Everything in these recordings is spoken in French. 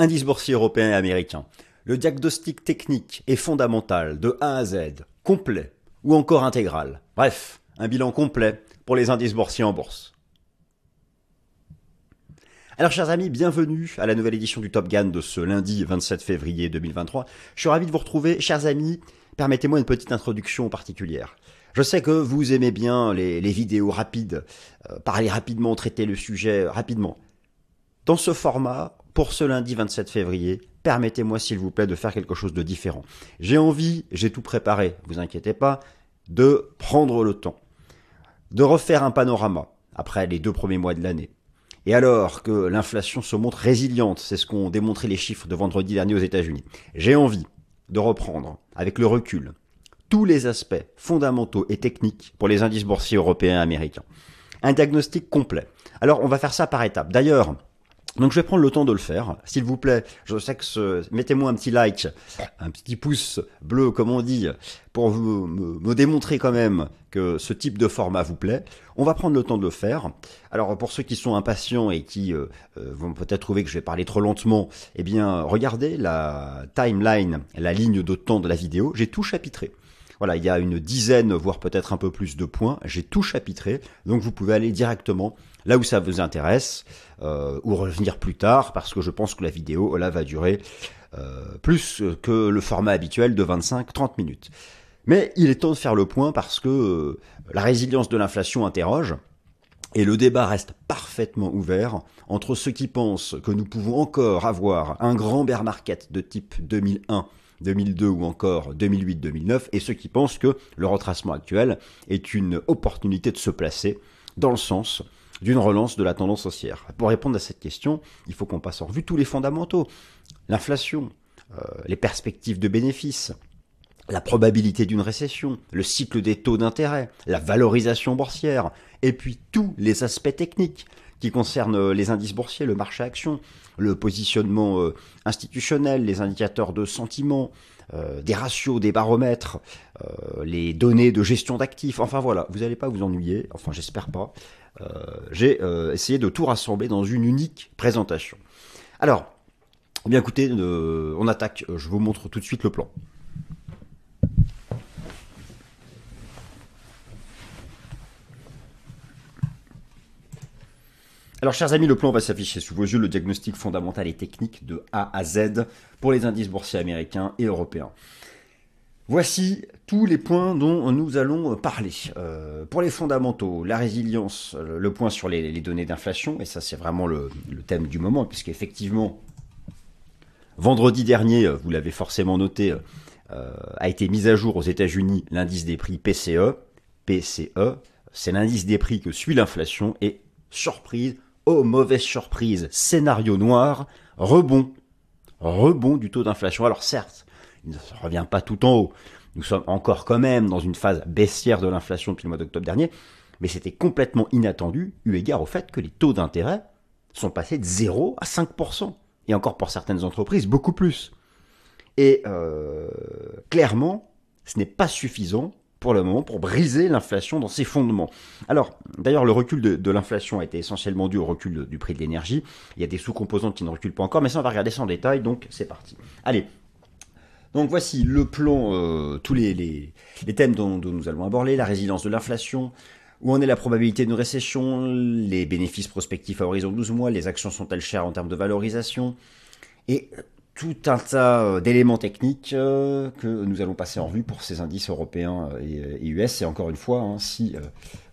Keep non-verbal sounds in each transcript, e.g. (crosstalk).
indice boursier européen et américain. Le diagnostic technique est fondamental de A à Z, complet ou encore intégral. Bref, un bilan complet pour les indices boursiers en bourse. Alors chers amis, bienvenue à la nouvelle édition du Top Gun de ce lundi 27 février 2023. Je suis ravi de vous retrouver. Chers amis, permettez-moi une petite introduction particulière. Je sais que vous aimez bien les, vidéos rapides, euh, parler rapidement, traiter le sujet rapidement. Dans ce format, pour ce lundi 27 février, permettez-moi s'il vous plaît de faire quelque chose de différent. J'ai envie, j'ai tout préparé, vous inquiétez pas, de prendre le temps, de refaire un panorama après les deux premiers mois de l'année. Et alors que l'inflation se montre résiliente, c'est ce qu'ont démontré les chiffres de vendredi dernier aux États-Unis, j'ai envie de reprendre, avec le recul, tous les aspects fondamentaux et techniques pour les indices boursiers européens et américains. Un diagnostic complet. Alors on va faire ça par étapes. D'ailleurs, donc je vais prendre le temps de le faire, s'il vous plaît. Je sais que ce... mettez-moi un petit like, un petit pouce bleu comme on dit, pour vous, me, démontrer quand même que ce type de format vous plaît. On va prendre le temps de le faire. Alors pour ceux qui sont impatients et qui euh, euh, vont peut-être trouver que je vais parler trop lentement, eh bien regardez la timeline, la ligne de temps de la vidéo. J'ai tout chapitré. Voilà, il y a une dizaine, voire peut-être un peu plus de points. J'ai tout chapitré, donc vous pouvez aller directement là où ça vous intéresse, ou revenir plus tard, parce que je pense que la vidéo là va durer euh, plus que le format habituel de 25-30 minutes. Mais il est temps de faire le point parce que euh, la résilience de l'inflation interroge. Et le débat reste parfaitement ouvert entre ceux qui pensent que nous pouvons encore avoir un grand bear market de type 2001 2002 ou encore 2008-2009, et ceux qui pensent que le retracement actuel est une opportunité de se placer dans le sens d'une relance de la tendance haussière. Pour répondre à cette question, il faut qu'on passe en revue tous les fondamentaux. L'inflation, euh, les perspectives de bénéfices, la probabilité d'une récession, le cycle des taux d'intérêt, la valorisation boursière, et puis tous les aspects techniques qui concernent les indices boursiers, le marché action, le positionnement euh, institutionnel, les indicateurs de sentiment, euh, des ratios, des baromètres, euh, les données de gestion d'actifs. Enfin voilà, vous n'allez pas vous ennuyer, enfin j'espère pas. J'ai essayé de tout rassembler dans une unique présentation. Alors, eh bien écoutez, on attaque, je vous montre tout de suite le plan. Alors, chers amis, le plan va s'afficher sous vos yeux, le diagnostic fondamental et technique de A à Z pour les indices boursiers américains et européens. Voici tous les points dont nous allons parler. Euh, pour les fondamentaux, la résilience, le point sur les, données d'inflation, et ça c'est vraiment le, thème du moment, puisqu'effectivement, vendredi dernier, vous l'avez forcément noté, euh, a été mis à jour aux États-Unis l'indice des prix PCE. PCE, c'est l'indice des prix que suit l'inflation, et surprise, oh mauvaise surprise, scénario noir, rebond, rebond du taux d'inflation. Alors certes, il ne revient pas tout en haut. Nous sommes encore quand même dans une phase baissière de l'inflation depuis le mois d'octobre dernier, mais c'était complètement inattendu eu égard au fait que les taux d'intérêt sont passés de 0 à 5%, et encore pour certaines entreprises, beaucoup plus. Et euh, clairement, ce n'est pas suffisant pour le moment pour briser l'inflation dans ses fondements. Alors, d'ailleurs, le recul de, l'inflation a été essentiellement dû au recul du prix de l'énergie. Il y a des sous-composantes qui ne reculent pas encore, mais ça, on va regarder ça en détail, donc c'est parti. Allez. Donc voici le plan, euh, tous les, les, thèmes dont, nous allons aborder, la résilience de l'inflation, où en est la probabilité d'une récession, les bénéfices prospectifs à horizon 12 mois, les actions sont-elles chères en termes de valorisation, et tout un tas euh, d'éléments techniques euh, que nous allons passer en revue pour ces indices européens euh, et, US. Et encore une fois, hein, si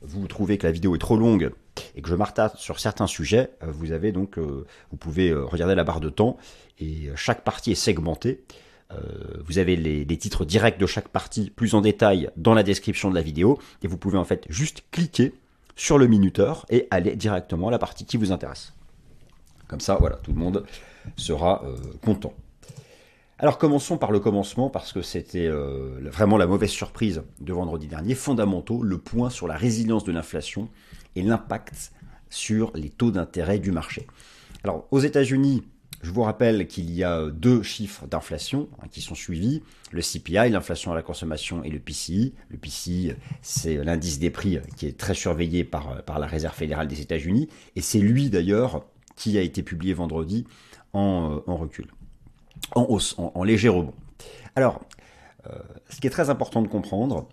vous trouvez que la vidéo est trop longue et que je m'artasse sur certains sujets, vous avez donc, vous pouvez regarder la barre de temps et chaque partie est segmentée. vous avez les, les, titres directs de chaque partie plus en détail dans la description de la vidéo et vous pouvez en fait juste cliquer sur le minuteur et aller directement à la partie qui vous intéresse. Comme ça, voilà, tout le monde sera euh, content. Alors commençons par le commencement parce que c'était euh, vraiment la mauvaise surprise de vendredi dernier. Fondamentaux, le point sur la résilience de l'inflation et l'impact sur les taux d'intérêt du marché. Alors aux États-Unis, je vous rappelle qu'il y a deux chiffres d'inflation hein, qui sont suivis, le CPI, l'inflation à la consommation, et le PCI. Le PCI, c'est l'indice des prix qui est très surveillé par, par la Réserve fédérale des États-Unis, et c'est lui d'ailleurs qui a été publié vendredi en, en recul, en hausse, en, léger rebond. Alors, ce qui est très important de comprendre,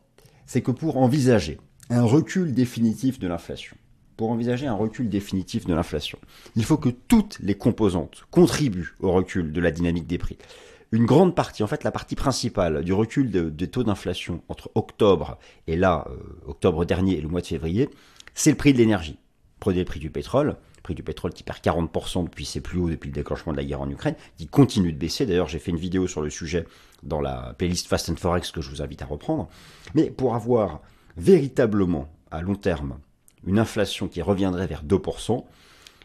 c'est que pour envisager un recul définitif de l'inflation, pour envisager un recul définitif de l'inflation, il faut que toutes les composantes contribuent au recul de la dynamique des prix. Une grande partie, en fait la partie principale du recul des taux d'inflation entre octobre et là, euh, octobre dernier et le mois de février, c'est le prix de l'énergie. Prenez le prix du pétrole, le prix du pétrole qui perd 40% depuis ses plus hauts depuis le déclenchement de la guerre en Ukraine, qui continue de baisser. D'ailleurs, j'ai fait une vidéo sur le sujet dans la playlist Fast and Forex que je vous invite à reprendre. Mais pour avoir véritablement à long terme une inflation qui reviendrait vers 2%,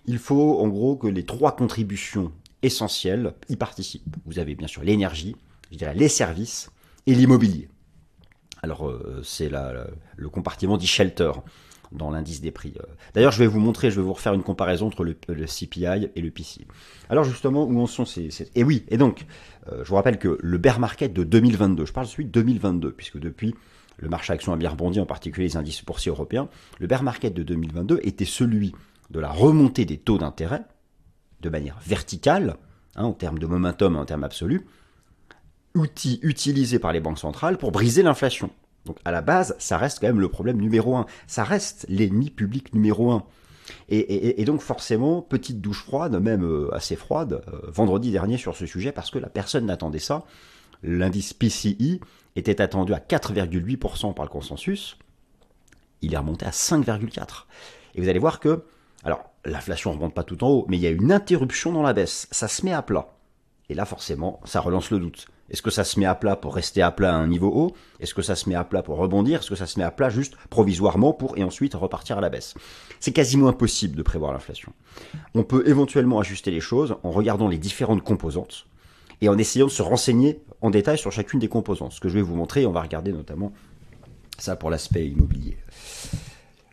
il faut en gros que les trois contributions essentielles y participent. Vous avez bien sûr l'énergie, je dirais les services et l'immobilier. Alors euh, c'est le compartiment dit shelter dans l'indice des prix. D'ailleurs, je vais vous montrer, je vais vous refaire une comparaison entre le, CPI et le PCI. Alors justement, où en sont ces... Et oui, et donc, euh, je vous rappelle que le bear market de 2022, je parle de celui de 2022, puisque depuis, le marché action a bien rebondi, en particulier les indices boursiers européens, le bear market de 2022 était celui de la remontée des taux d'intérêt de manière verticale, hein, en termes de momentum en termes absolus, outil utilisé par les banques centrales pour briser l'inflation. Donc à la base, ça reste quand même le problème numéro un. Ça reste l'ennemi public numéro un. Et, donc forcément, petite douche froide, même euh, assez froide, euh, vendredi dernier sur ce sujet, parce que la personne n'attendait ça. L'indice PCI était attendu à 4,8% par le consensus, il est remonté à 5,4%. Et vous allez voir que, alors l'inflation ne remonte pas tout en haut, mais il y a une interruption dans la baisse, ça se met à plat. Et là forcément, ça relance le doute. Est-ce que ça se met à plat pour rester à plat à un niveau haut? Est-ce que ça se met à plat pour rebondir? Est-ce que ça se met à plat juste provisoirement pour et ensuite repartir à la baisse? C'est quasiment impossible de prévoir l'inflation. On peut éventuellement ajuster les choses en regardant les différentes composantes et en essayant de se renseigner en détail sur chacune des composantes. Ce que je vais vous montrer, on va regarder notamment ça pour l'aspect immobilier.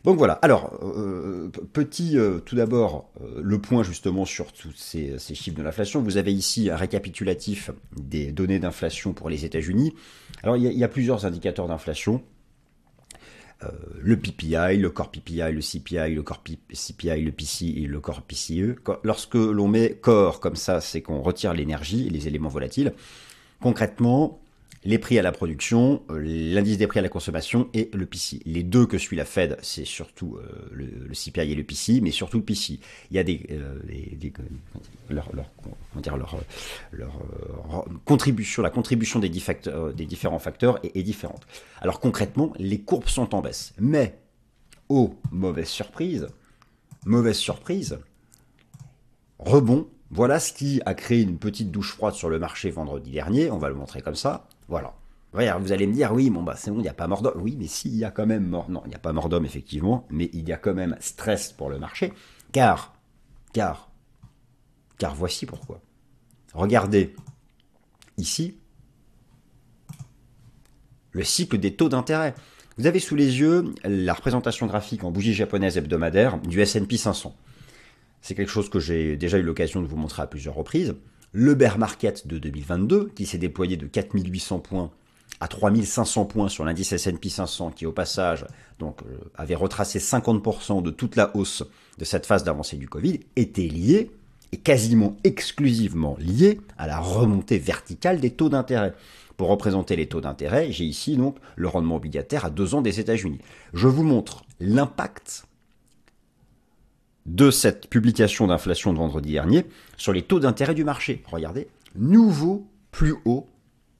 Donc voilà, alors, euh, petit, euh, tout d'abord, euh, le point justement sur tous ces, chiffres de l'inflation. Vous avez ici un récapitulatif des données d'inflation pour les États-Unis. Alors, il y, a plusieurs indicateurs d'inflation. Le PPI, le core PPI, le CPI, le core CPI, le PCI et le core PCE. Lorsque l'on met core comme ça, c'est qu'on retire l'énergie et les éléments volatiles. Concrètement, les prix à la production, euh, l'indice des prix à la consommation et le PCI. Les deux que suit la Fed, c'est surtout euh, le, CPI et le PCI, mais surtout le PCI. Il y a euh, la contribution des, des différents facteurs est, est, différente. Alors concrètement, les courbes sont en baisse, mais oh mauvaise surprise, mauvaise surprise, rebond voilà ce qui a créé une petite douche froide sur le marché vendredi dernier, on va le montrer comme ça. Voilà. Vous allez me dire, oui, bon, bah, c'est bon, il n'y a pas mort. Oui, mais s'il y a quand même mort. Non, il n'y a pas mort d'homme, effectivement, mais il y a quand même stress pour le marché. Car, car, car voici pourquoi. Regardez ici le cycle des taux d'intérêt. Vous avez sous les yeux la représentation graphique en bougie japonaise hebdomadaire du S&P 500. C'est quelque chose que j'ai déjà eu l'occasion de vous montrer à plusieurs reprises. Le bear market de 2022, qui s'est déployé de 4800 points à 3500 points sur l'indice S&P 500, qui au passage donc euh, avait retracé 50% de toute la hausse de cette phase d'avancée du Covid, était lié et quasiment exclusivement lié à la remontée verticale des taux d'intérêt. Pour représenter les taux d'intérêt, j'ai ici donc le rendement obligataire à deux ans des États-Unis. Je vous montre l'impact de cette publication d'inflation de vendredi dernier sur les taux d'intérêt du marché. Regardez, nouveau plus haut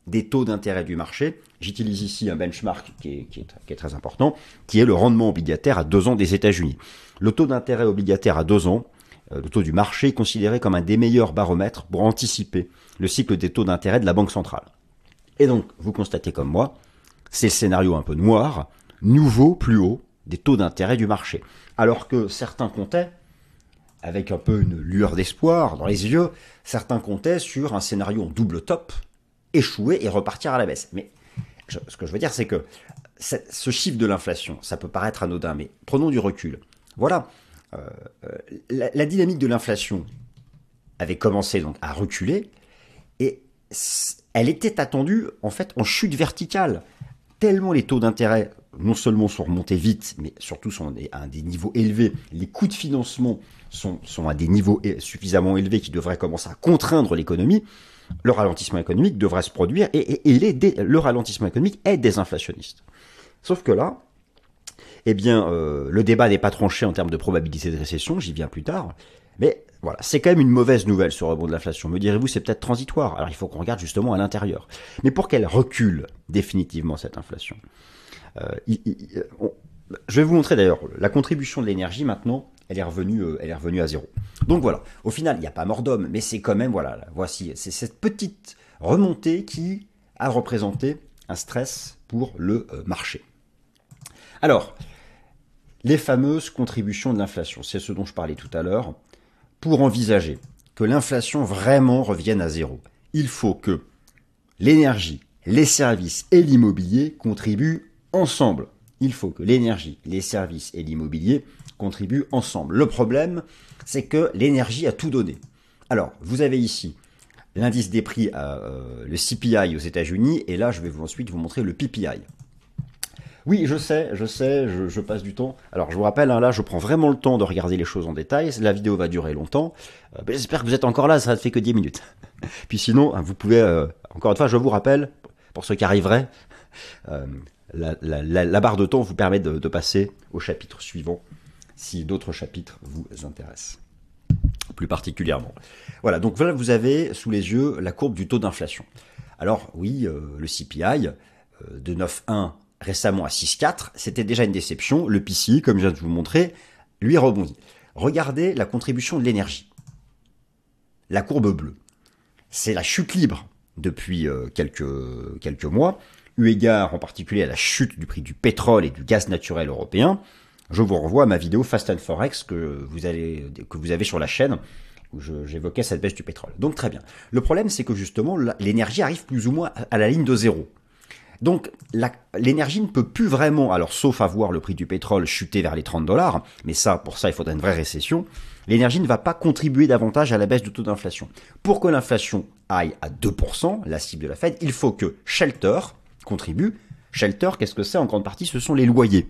des taux d'intérêt du marché. J'utilise ici un benchmark qui est, très important, qui est le rendement obligataire à deux ans des États-Unis. Le taux d'intérêt obligataire à deux ans, euh, le taux du marché est considéré comme un des meilleurs baromètres pour anticiper le cycle des taux d'intérêt de la Banque centrale. Et donc, vous constatez comme moi, c'est le scénario un peu noir, nouveau plus haut des taux d'intérêt du marché. Alors que certains comptaient, avec un peu une lueur d'espoir dans les yeux, certains comptaient sur un scénario en double top, échouer et repartir à la baisse. Mais ce que je veux dire, c'est que ce chiffre de l'inflation, ça peut paraître anodin, mais prenons du recul. Voilà, euh, euh, la, dynamique de l'inflation avait commencé donc à reculer et elle était attendue en fait en chute verticale tellement les taux d'intérêt non seulement sont remontés vite, mais surtout sont à des niveaux élevés. Les coûts de financement sont, à des niveaux suffisamment élevés qui devraient commencer à contraindre l'économie. Le ralentissement économique devrait se produire et, le ralentissement économique est désinflationniste. Sauf que là, eh bien, euh, le débat n'est pas tranché en termes de probabilité de récession, j'y viens plus tard, mais voilà, c'est quand même une mauvaise nouvelle ce rebond de l'inflation. Me direz-vous, c'est peut-être transitoire. Alors il faut qu'on regarde justement à l'intérieur. Mais pour qu'elle recule définitivement cette inflation, euh, je vais vous montrer d'ailleurs la contribution de l'énergie maintenant. Elle est revenue, euh, elle est revenue à zéro. Donc voilà. Au final, il n'y a pas mort d'homme, mais c'est quand même voilà. Voici, c'est cette petite remontée qui a représenté un stress pour le euh, marché. Alors, les fameuses contributions de l'inflation, c'est ce dont je parlais tout à l'heure pour envisager que l'inflation vraiment revienne à zéro, il faut que l'énergie, les services et l'immobilier contribuent ensemble. Il faut que l'énergie, les services et l'immobilier contribuent ensemble. Le problème, c'est que l'énergie a tout donné. Alors, vous avez ici l'indice des prix, euh, le CPI aux États-Unis, et là, je vais vous ensuite vous montrer le PPI. Oui, je sais, je sais, je, passe du temps. Alors, je vous rappelle, hein, là, je prends vraiment le temps de regarder les choses en détail. La vidéo va durer longtemps. Euh, j'espère que vous êtes encore là, ça ne fait que 10 minutes. (laughs) Puis sinon, hein, vous pouvez, euh, encore une fois, je vous rappelle, pour ceux qui arriveraient, la, barre de temps vous permet de, passer au chapitre suivant, si d'autres chapitres vous intéressent plus particulièrement. Voilà, donc voilà, vous avez sous les yeux la courbe du taux d'inflation. Alors oui, le CPI de 9,1 récemment à 6,4, c'était déjà une déception. Le PCI, comme je viens de vous montrer, lui rebondit. Regardez la contribution de l'énergie. La courbe bleue. C'est la chute libre depuis euh, quelques mois, eu égard en particulier à la chute du prix du pétrole et du gaz naturel européen. Je vous renvoie à ma vidéo Fast and Forex que vous, allez, que vous avez sur la chaîne où j'évoquais cette baisse du pétrole. Donc très bien. Le problème, c'est que justement, l'énergie arrive plus ou moins à la ligne de zéro. Donc l'énergie ne peut plus vraiment, alors sauf à voir le prix du pétrole chuter vers les 30 dollars, mais ça, pour ça, il faudrait une vraie récession, l'énergie ne va pas contribuer davantage à la baisse du taux d'inflation. Pour que l'inflation aille à 2%, la cible de la Fed, il faut que Shelter contribue. Shelter, qu'est-ce que c'est? En grande partie, ce sont les loyers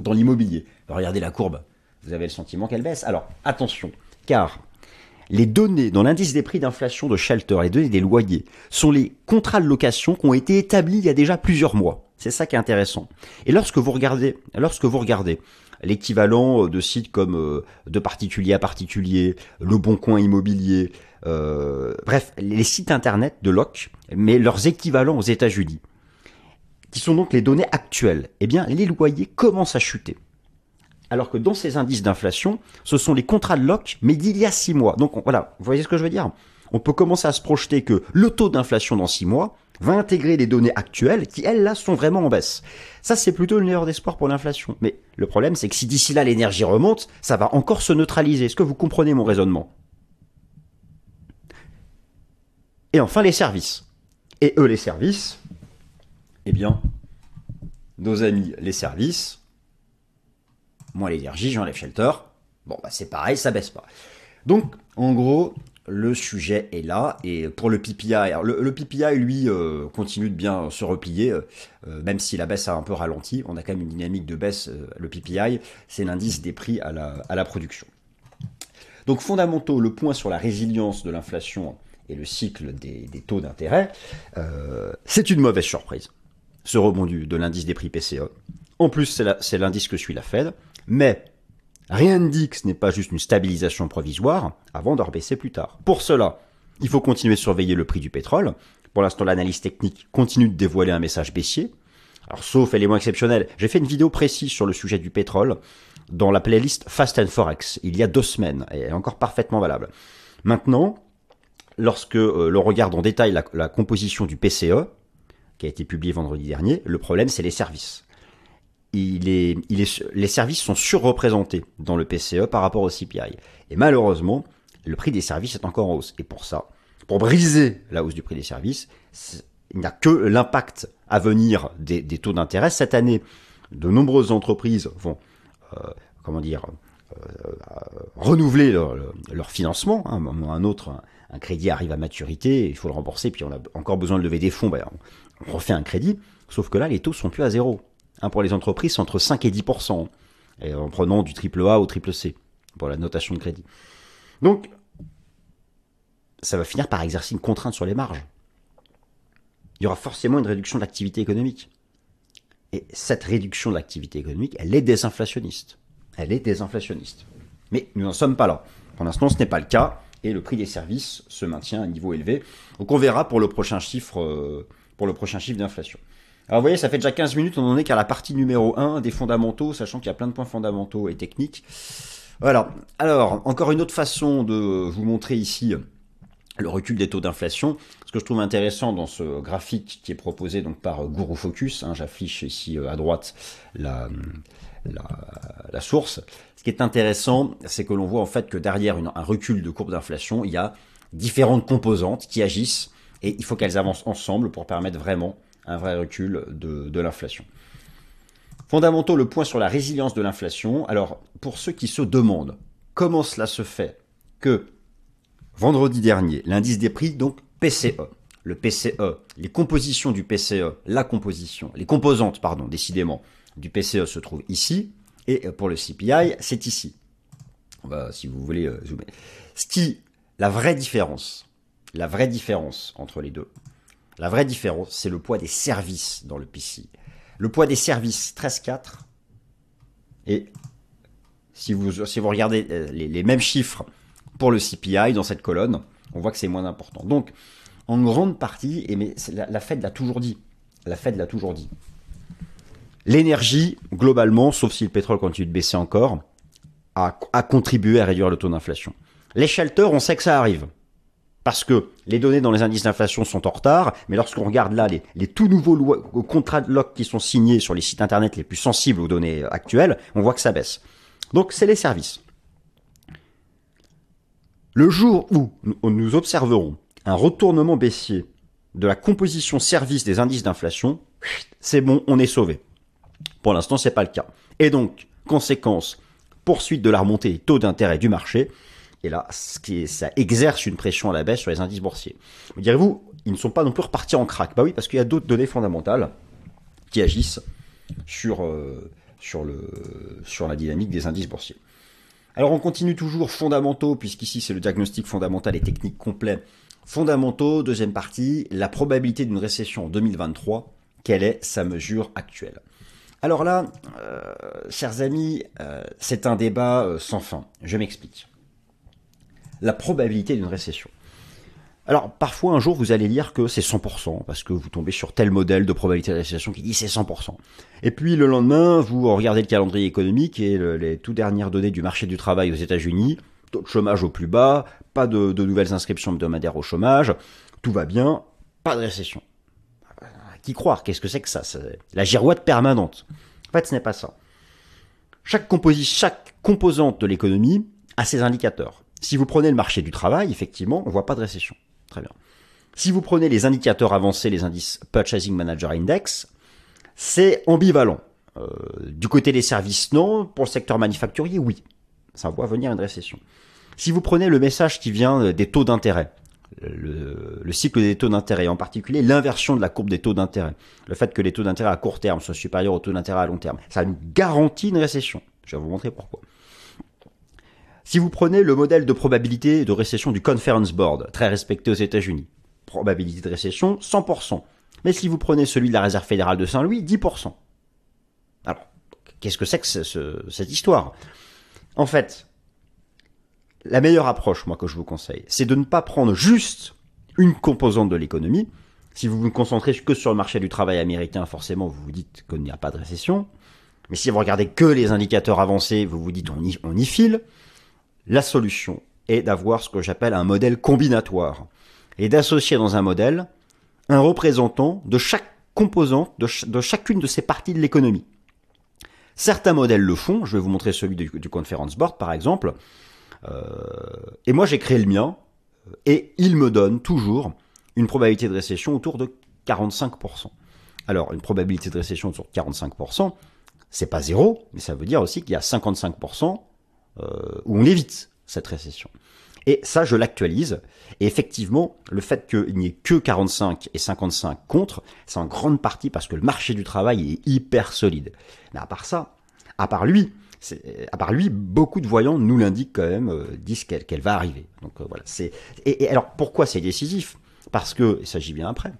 dans l'immobilier. Regardez la courbe, vous avez le sentiment qu'elle baisse? Alors attention, car les données dans l'indice des prix d'inflation de Shelter, les données des loyers, sont les contrats de location qui ont été établis il y a déjà plusieurs mois. C'est ça qui est intéressant. Et lorsque vous regardez, lorsque vous regardez l'équivalent de sites comme euh, de particulier à particulier, le Bon Coin Immobilier, euh, bref, les sites internet de LOC, mais leurs équivalents aux États-Unis, qui sont donc les données actuelles, eh bien, les loyers commencent à chuter alors que dans ces indices d'inflation, ce sont les contrats de loc, mais d'il y a six mois. Donc voilà, vous voyez ce que je veux dire? On peut commencer à se projeter que le taux d'inflation dans six mois va intégrer les données actuelles qui, elles, là, sont vraiment en baisse. Ça, c'est plutôt une meilleure d'espoir pour l'inflation. Mais le problème, c'est que si d'ici là l'énergie remonte, ça va encore se neutraliser. Est-ce que vous comprenez mon raisonnement? Et enfin, les services. Et eux, les services, eh bien, nos amis, les services, moins l'énergie, j'enlève shelter. Bon, bah c'est pareil, ça baisse pas. Donc, en gros, le sujet est là. Et pour le PPI, le, PPI, lui, euh, continue de bien se replier, euh, même si la baisse a un peu ralenti. On a quand même une dynamique de baisse. Euh, le PPI, c'est l'indice des prix à la, production. Donc, fondamentaux, le point sur la résilience de l'inflation et le cycle des taux d'intérêt, c'est une mauvaise surprise. Ce rebond de l'indice des prix PCE. En plus, c'est l'indice que suit la Fed. Mais rien ne dit que ce n'est pas juste une stabilisation provisoire avant de rebaisser plus tard. Pour cela, il faut continuer à surveiller le prix du pétrole. Pour l'instant, l'analyse technique continue de dévoiler un message baissier. Alors, sauf élément exceptionnel, j'ai fait une vidéo précise sur le sujet du pétrole dans la playlist Fast and Forex il y a deux semaines, et elle est encore parfaitement valable. Maintenant, lorsque euh, l'on regarde en détail la composition du PCE, qui a été publié vendredi dernier, le problème c'est les services il est, il est, les services sont surreprésentés dans le PCE par rapport au CPI. Et malheureusement, le prix des services est encore en hausse. Et pour ça, pour briser la hausse du prix des services, il n'y a que l'impact à venir des, taux d'intérêt. Cette année, de nombreuses entreprises vont, euh, comment dire, euh, renouveler leur, financement. Hein. Un autre, un, crédit arrive à maturité, il faut le rembourser, puis on a encore besoin de lever des fonds, ben, refait un crédit. Sauf que là, les taux sont plus à zéro. Hein, pour les entreprises, c'est entre 5 et 10%, et en prenant du triple A au triple C, pour la notation de crédit. Donc, ça va finir par exercer une contrainte sur les marges. Il y aura forcément une réduction de l'activité économique. Et cette réduction de l'activité économique, elle est désinflationniste. Elle est désinflationniste. Mais nous n'en sommes pas là. Pour l'instant, ce n'est pas le cas et le prix des services se maintient à un niveau élevé. Donc on verra pour le prochain chiffre, euh, pour le prochain chiffre d'inflation. Alors vous voyez, ça fait déjà 15 minutes, on en est qu'à la partie numéro 1 des fondamentaux, sachant qu'il y a plein de points fondamentaux et techniques. Voilà. Alors, encore une autre façon de vous montrer ici le recul des taux d'inflation. Ce que je trouve intéressant dans ce graphique qui est proposé par Guru Focus, hein, j'affiche ici euh, à droite la, source. Ce qui est intéressant, c'est que l'on voit en fait que derrière un recul de courbe d'inflation, il y a différentes composantes qui agissent et il faut qu'elles avancent ensemble pour permettre vraiment un vrai recul de, l'inflation. Fondamentaux, le point sur la résilience de l'inflation. Alors, pour ceux qui se demandent comment cela se fait que vendredi dernier, l'indice des prix, donc PCE, le PCE, les compositions du PCE, la composition, les composantes, pardon, décidément, du PCE se trouvent ici, et pour le CPI, c'est ici. Si vous voulez, euh, zoomer. Ce qui, la vraie différence, la vraie différence entre les deux, la vraie différence, c'est le poids des services dans le PCI. Le poids des services, 13,4. Et si vous, si vous regardez euh, les, mêmes chiffres pour le CPI dans cette colonne, on voit que c'est moins important. Donc, en grande partie, et mais la, la Fed l'a toujours dit, la Fed l'a toujours dit, L'énergie, globalement, sauf si le pétrole continue de baisser encore, a, contribué à réduire le taux d'inflation. Les shelters, on sait que ça arrive. Parce que les données dans les indices d'inflation sont en retard, mais lorsqu'on regarde là les, tout nouveaux contrats de lock qui sont signés sur les sites internet les plus sensibles aux données actuelles, on voit que ça baisse. Donc c'est les services. Le jour où nous observerons un retournement baissier de la composition service des indices d'inflation, c'est bon, on est sauvé. Pour l'instant, c'est pas le cas. Et donc, conséquence, poursuite de la remontée des taux d'intérêt du marché. Et là, ce qui ça exerce une pression à la baisse sur les indices boursiers. Vous direz-vous, ils ne sont pas non plus repartis en crack. Bah oui, parce qu'il y a d'autres données fondamentales qui agissent sur, euh, sur, la dynamique des indices boursiers. Alors on continue toujours fondamentaux, puisqu'ici c'est le diagnostic fondamental et technique complet. Fondamentaux, deuxième partie, la probabilité d'une récession en 2023, quelle est sa mesure actuelle? Alors là, euh, chers amis, euh, c'est un débat sans fin. Je m'explique. La probabilité d'une récession. Alors parfois un jour vous allez lire que c'est 100% parce que vous tombez sur tel modèle de probabilité de récession qui dit c'est 100%. Et puis le lendemain vous regardez le calendrier économique et les tout dernières données du marché du travail aux États-Unis, taux de chômage au plus bas, pas de, nouvelles inscriptions hebdomadaires au chômage, tout va bien, pas de récession qui croire? Qu'est-ce que c'est que ça? La girouette permanente. En fait, ce n'est pas ça. Chaque, chaque composante de l'économie a ses indicateurs. Si vous prenez le marché du travail, effectivement, on voit pas de récession. Très bien. Si vous prenez les indicateurs avancés, les indices Purchasing Manager Index, c'est ambivalent. Euh, du côté des services, non. Pour le secteur manufacturier, oui. Ça voit venir une récession. Si vous prenez le message qui vient des taux d'intérêt, le, cycle des taux d'intérêt, en particulier l'inversion de la courbe des taux d'intérêt. Le fait que les taux d'intérêt à court terme soient supérieurs aux taux d'intérêt à long terme, ça nous garantit une récession. Je vais vous montrer pourquoi. Si vous prenez le modèle de probabilité de récession du Conference Board, très respecté aux États-Unis, probabilité de récession 100%. Mais si vous prenez celui de la Réserve fédérale de Saint-Louis, 10%. Alors, qu'est-ce que c'est que cette histoire? En fait, la meilleure approche, moi, que je vous conseille, c'est de ne pas prendre juste une composante de l'économie. Si vous vous concentrez que sur le marché du travail américain, forcément, vous vous dites qu'il n'y a pas de récession. Mais si vous regardez que les indicateurs avancés, vous vous dites on y, on y file. La solution est d'avoir ce que j'appelle un modèle combinatoire et d'associer dans un modèle un représentant de chaque composante, de, chacune de ces parties de l'économie. Certains modèles le font, je vais vous montrer celui du, du Conference Board par exemple, euh, et moi, j'ai créé le mien, et il me donne toujours une probabilité de récession autour de 45%. Alors, une probabilité de récession autour de 45%, c'est pas zéro, mais ça veut dire aussi qu'il y a 55% euh, où on évite cette récession. Et ça, je l'actualise. Et effectivement, le fait qu'il n'y ait que 45 et 55 contre, c'est en grande partie parce que le marché du travail est hyper solide. Mais à part ça, à part lui, à part lui, beaucoup de voyants nous l'indiquent quand même, euh, disent qu'elle va arriver. Donc euh, voilà. C'est et, alors pourquoi c'est décisif? Parce que, et ça j'y viens après,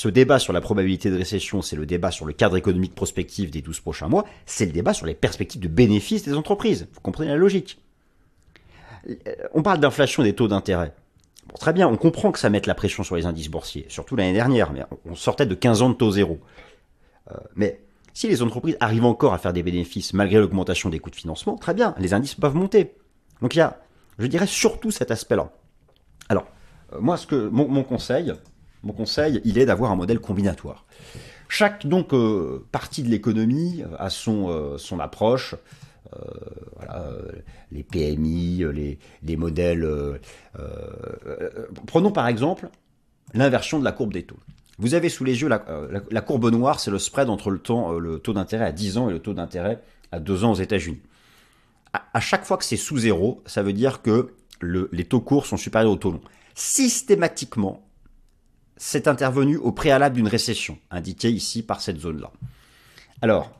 ce débat sur la probabilité de récession, c'est le débat sur le cadre économique prospectif des 12 prochains mois, c'est le débat sur les perspectives de bénéfices des entreprises. Vous comprenez la logique euh, On parle d'inflation des taux d'intérêt. Très bien, on comprend que ça mette la pression sur les indices boursiers, surtout l'année dernière, mais on sortait de 15 ans de taux zéro. mais si les entreprises arrivent encore à faire des bénéfices malgré l'augmentation des coûts de financement, très bien, les indices peuvent monter. Donc il y a, je dirais, surtout cet aspect-là. Alors, euh, moi, ce que mon, conseil, mon conseil, il est d'avoir un modèle combinatoire. Chaque euh, partie de l'économie a son euh, approche. voilà, les PMI, les, les modèles. prenons par exemple l'inversion de la courbe des taux. Vous avez sous les yeux euh, la, courbe noire, c'est le spread entre euh, le taux d'intérêt à 10 ans et le taux d'intérêt à 2 ans aux États-Unis. À, chaque fois que c'est sous zéro, ça veut dire que les taux courts sont supérieurs aux taux longs. Systématiquement, c'est intervenu au préalable d'une récession, indiquée ici par cette zone-là. Alors,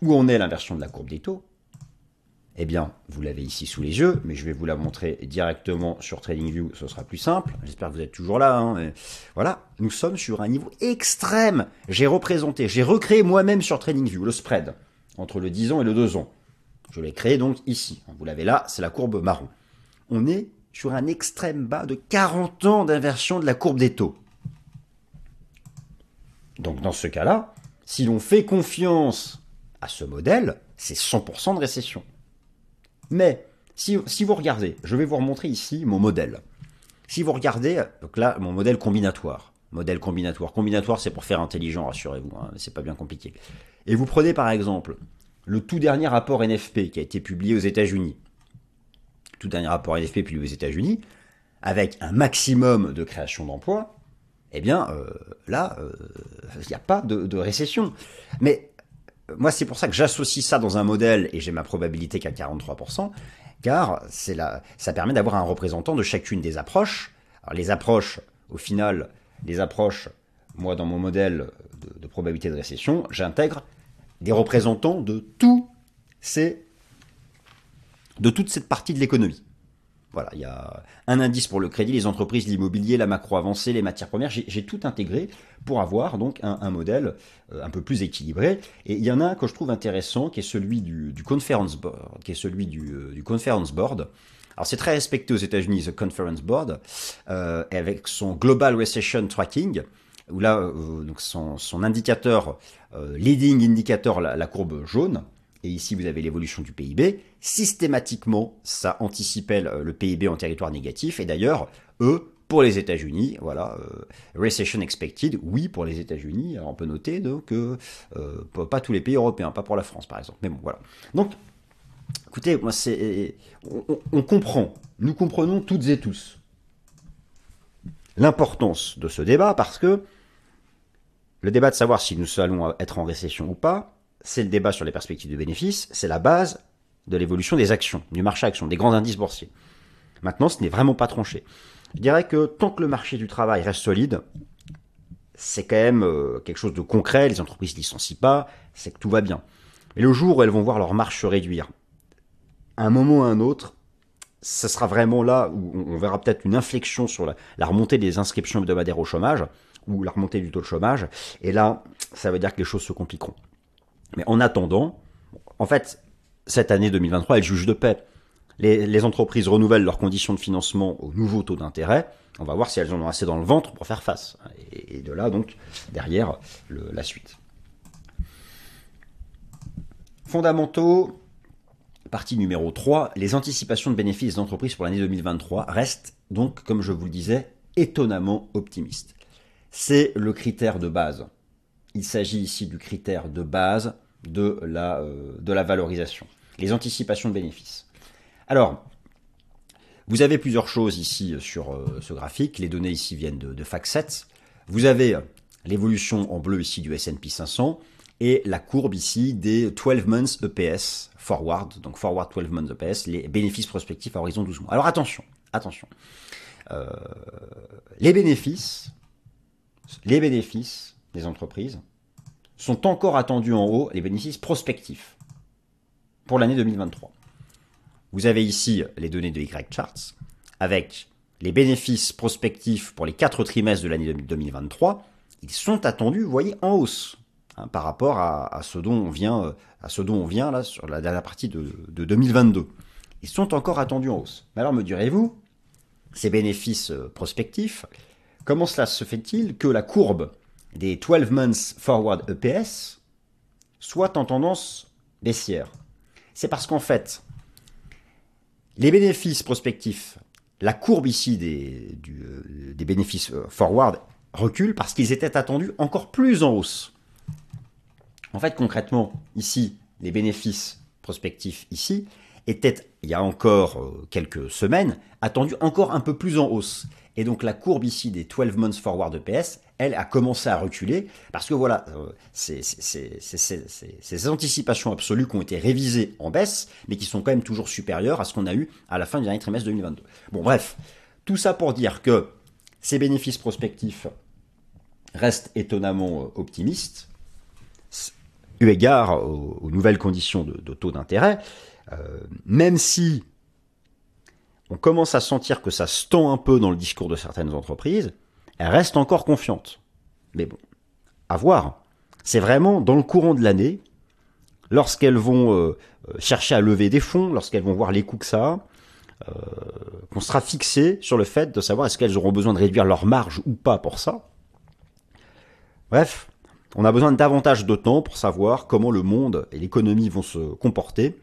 où en est l'inversion de la courbe des taux? Eh bien, vous l'avez ici sous les yeux, mais je vais vous la montrer directement sur TradingView, ce sera plus simple. J'espère que vous êtes toujours là. Hein, voilà, nous sommes sur un niveau extrême. J'ai représenté, j'ai recréé moi-même sur TradingView le spread entre le 10 ans et le 2 ans. Je l'ai créé donc ici. Vous l'avez là, c'est la courbe marron. On est sur un extrême bas de 40 ans d'inversion de la courbe des taux. Donc dans ce cas-là, si l'on fait confiance à ce modèle, c'est 100% de récession. Mais si, vous regardez, je vais vous remontrer ici mon modèle. Si vous regardez, donc là, mon modèle combinatoire. Modèle combinatoire. Combinatoire, c'est pour faire intelligent, rassurez-vous, hein, c'est pas bien compliqué. Et vous prenez par exemple le tout dernier rapport NFP qui a été publié aux États-Unis. Tout dernier rapport NFP publié aux États-Unis, avec un maximum de création d'emplois, eh bien euh, là, euh, il n'y a pas de, de récession. Mais moi, c'est pour ça que j'associe ça dans un modèle et j'ai ma probabilité qu'à 43%, car c'est là, ça permet d'avoir un représentant de chacune des approches. Alors, les approches, au final, les approches, moi, dans mon modèle de, de probabilité de récession, j'intègre des représentants de tout ces, de toute cette partie de l'économie. Voilà, il y a un indice pour le crédit, les entreprises, l'immobilier, la macro avancée, les matières premières. J'ai tout intégré pour avoir donc un, modèle euh, un peu plus équilibré. Et il y en a un que je trouve intéressant, qui est celui du, conference board, qui est celui du, euh, conference board. Alors c'est très respecté aux États-Unis, the Conference Board, euh, avec son Global Recession Tracking, où là, donc son, indicateur, leading indicator, la courbe jaune, et ici vous avez l'évolution du PIB, systématiquement ça anticipait le PIB en territoire négatif, et d'ailleurs, eux, pour les États-Unis, voilà, euh, recession expected, oui pour les États-Unis, on peut noter donc euh, pas tous les pays européens, pas pour la France par exemple, mais bon voilà. Donc, écoutez, moi c'est, on comprend, nous comprenons toutes et tous l'importance de ce débat parce que le débat de savoir si nous allons être en récession ou pas, c'est le débat sur les perspectives de bénéfices, c'est la base de l'évolution des actions, du marché action, des grands indices boursiers. Maintenant, ce n'est vraiment pas tranché. Je dirais que tant que le marché du travail reste solide, c'est quand même euh, quelque chose de concret, les entreprises ne licencient pas, c'est que tout va bien. Mais le jour où elles vont voir leur marche se réduire, à un moment ou à un autre, ce sera vraiment là où on verra peut-être une inflexion sur la, la, remontée des inscriptions hebdomadaires au chômage, ou la remontée du taux de chômage, et là, ça veut dire que les choses se compliqueront. Mais en attendant, en fait, cette année 2023 elle juge de paix. Les, entreprises renouvellent leurs conditions de financement au nouveau taux d'intérêt. On va voir si elles en ont assez dans le ventre pour faire face. Et, de là, donc, derrière, la suite. Fondamentaux, partie numéro 3, les anticipations de bénéfices d'entreprises pour l'année 2023 restent donc, comme je vous le disais, étonnamment optimistes. C'est le critère de base. Il s'agit ici du critère de base de la, euh, de la valorisation, les anticipations de bénéfices. Alors, vous avez plusieurs choses ici sur euh, ce graphique. Les données ici viennent de, de. Vous avez l'évolution en bleu ici du S&P 500 et la courbe ici des 12 months EPS forward, donc forward 12 months EPS, les bénéfices prospectifs à horizon 12 mois. Alors attention, attention. Euh, les bénéfices, les bénéfices entreprises sont encore attendus en haut, les bénéfices prospectifs pour l'année 2023. Vous avez ici les données de Y-Charts avec les bénéfices prospectifs pour les quatre trimestres de l'année 2023. Ils sont attendus, vous voyez, en hausse hein, par rapport à, ce dont on vient, euh, à ce dont on vient là sur la dernière partie de, de 2022. Ils sont encore attendus en hausse. Mais alors me direz-vous, ces bénéfices euh, prospectifs, comment cela se fait-il que la courbe des 12 months forward EPS soit en tendance baissière C'est parce qu'en fait, les bénéfices prospectifs, la courbe ici des, euh, des bénéfices euh, forward recule parce qu'ils étaient attendus encore plus en hausse. En fait, concrètement, ici, les bénéfices prospectifs ici étaient, il y a encore euh, quelques semaines, attendus encore un peu plus en hausse. Et donc la courbe ici des 12 months forward EPS, elle a commencé à reculer parce que voilà, euh, ces anticipations absolues qui ont été révisées en baisse, mais qui sont quand même toujours supérieures à ce qu'on a eu à la fin du dernier trimestre 2022. Bon bref, tout ça pour dire que ces bénéfices prospectifs restent étonnamment euh, optimistes, eu égard aux, nouvelles conditions de, taux d'intérêt, même si on commence à sentir que ça se tend un peu dans le discours de certaines entreprises, elles restent encore confiantes. Mais bon, à voir. C'est vraiment dans le courant de l'année, lorsqu'elles vont euh, euh, chercher à lever des fonds, lorsqu'elles vont voir les coûts que ça qu'on sera fixé sur le fait de savoir est-ce qu'elles auront besoin de réduire leur marge ou pas pour ça. Bref, on a besoin de davantage de temps pour savoir comment le monde et l'économie vont se comporter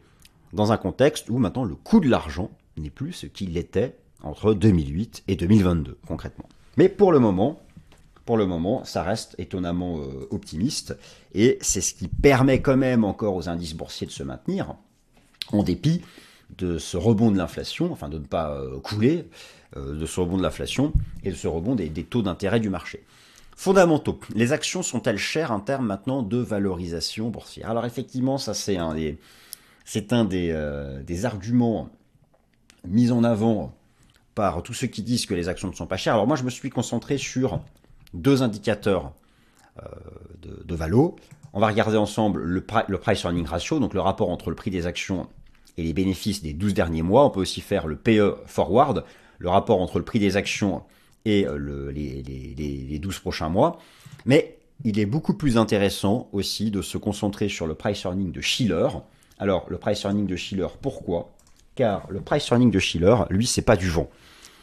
dans un contexte où maintenant le coût de l'argent n'est plus ce qu'il était entre 2008 et 2022 concrètement. Mais pour le moment, ça reste étonnamment euh, optimiste et c'est ce qui permet quand même encore aux indices boursiers de se maintenir en dépit de ce rebond de l'inflation, enfin de ne pas euh, couler, euh, de ce rebond de l'inflation et de ce rebond des, taux d'intérêt du marché. Fondamentaux. Les actions sont-elles chères en termes maintenant de valorisation boursière? Alors effectivement, ça c'est un des, c'est un des, euh, des, arguments mis en avant par tous ceux qui disent que les actions ne sont pas chères. Alors moi, je me suis concentré sur deux indicateurs euh, de, valo. On va regarder ensemble le, price earning ratio, donc le rapport entre le prix des actions et les bénéfices des 12 derniers mois. On peut aussi faire le PE forward, le rapport entre le prix des actions et euh, le, les, les, les 12 prochains mois. Mais il est beaucoup plus intéressant aussi de se concentrer sur le price earning de Schiller, alors, le price earning de Schiller, pourquoi? Car le price earning de Schiller, lui, c'est pas du vent.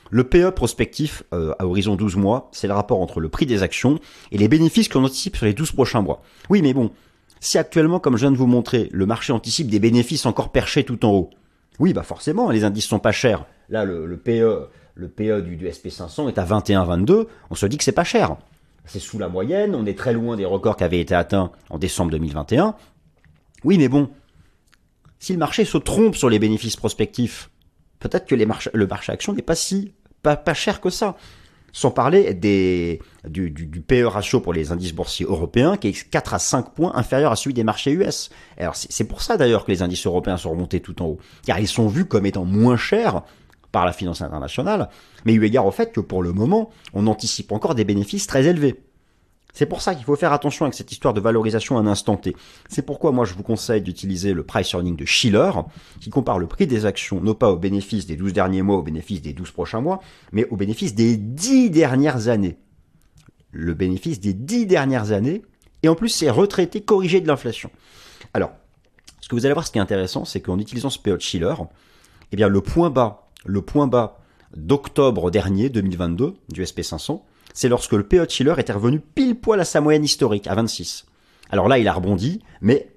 Le PE prospectif euh, à horizon 12 mois, c'est le rapport entre le prix des actions et les bénéfices qu'on anticipe sur les 12 prochains mois. Oui, mais bon, si actuellement, comme je viens de vous montrer, le marché anticipe des bénéfices encore perchés tout en haut, oui, bah forcément, les indices sont pas chers. Là, le, PE, le PE du, du SP500 est à 21-22, on se dit que c'est pas cher. C'est sous la moyenne, on est très loin des records qui avaient été atteints en décembre 2021. Oui, mais bon, si le marché se trompe sur les bénéfices prospectifs, peut-être que le marché action n'est pas si pas, pas cher que ça. Sans parler des, du, du, du, PE ratio pour les indices boursiers européens, qui est 4 à 5 points inférieur à celui des marchés US. Alors c'est pour ça d'ailleurs que les indices européens sont remontés tout en haut, car ils sont vus comme étant moins chers par la finance internationale, mais eu égard au fait que pour le moment, on anticipe encore des bénéfices très élevés. C'est pour ça qu'il faut faire attention avec cette histoire de valorisation à un instant T. C'est pourquoi moi je vous conseille d'utiliser le price earning de Schiller, qui compare le prix des actions non pas au bénéfice des 12 derniers mois, au bénéfice des 12 prochains mois, mais au bénéfice des 10 dernières années. Le bénéfice des 10 dernières années, et en plus c'est retraité, corrigé de l'inflation. Alors, ce que vous allez voir, ce qui est intéressant, c'est qu'en utilisant ce PO de Schiller, eh bien le point bas, le point bas d'octobre dernier, 2022, du SP500, c'est lorsque le PE Chiller était revenu pile poil à sa moyenne historique, à 26. Alors là, il a rebondi, mais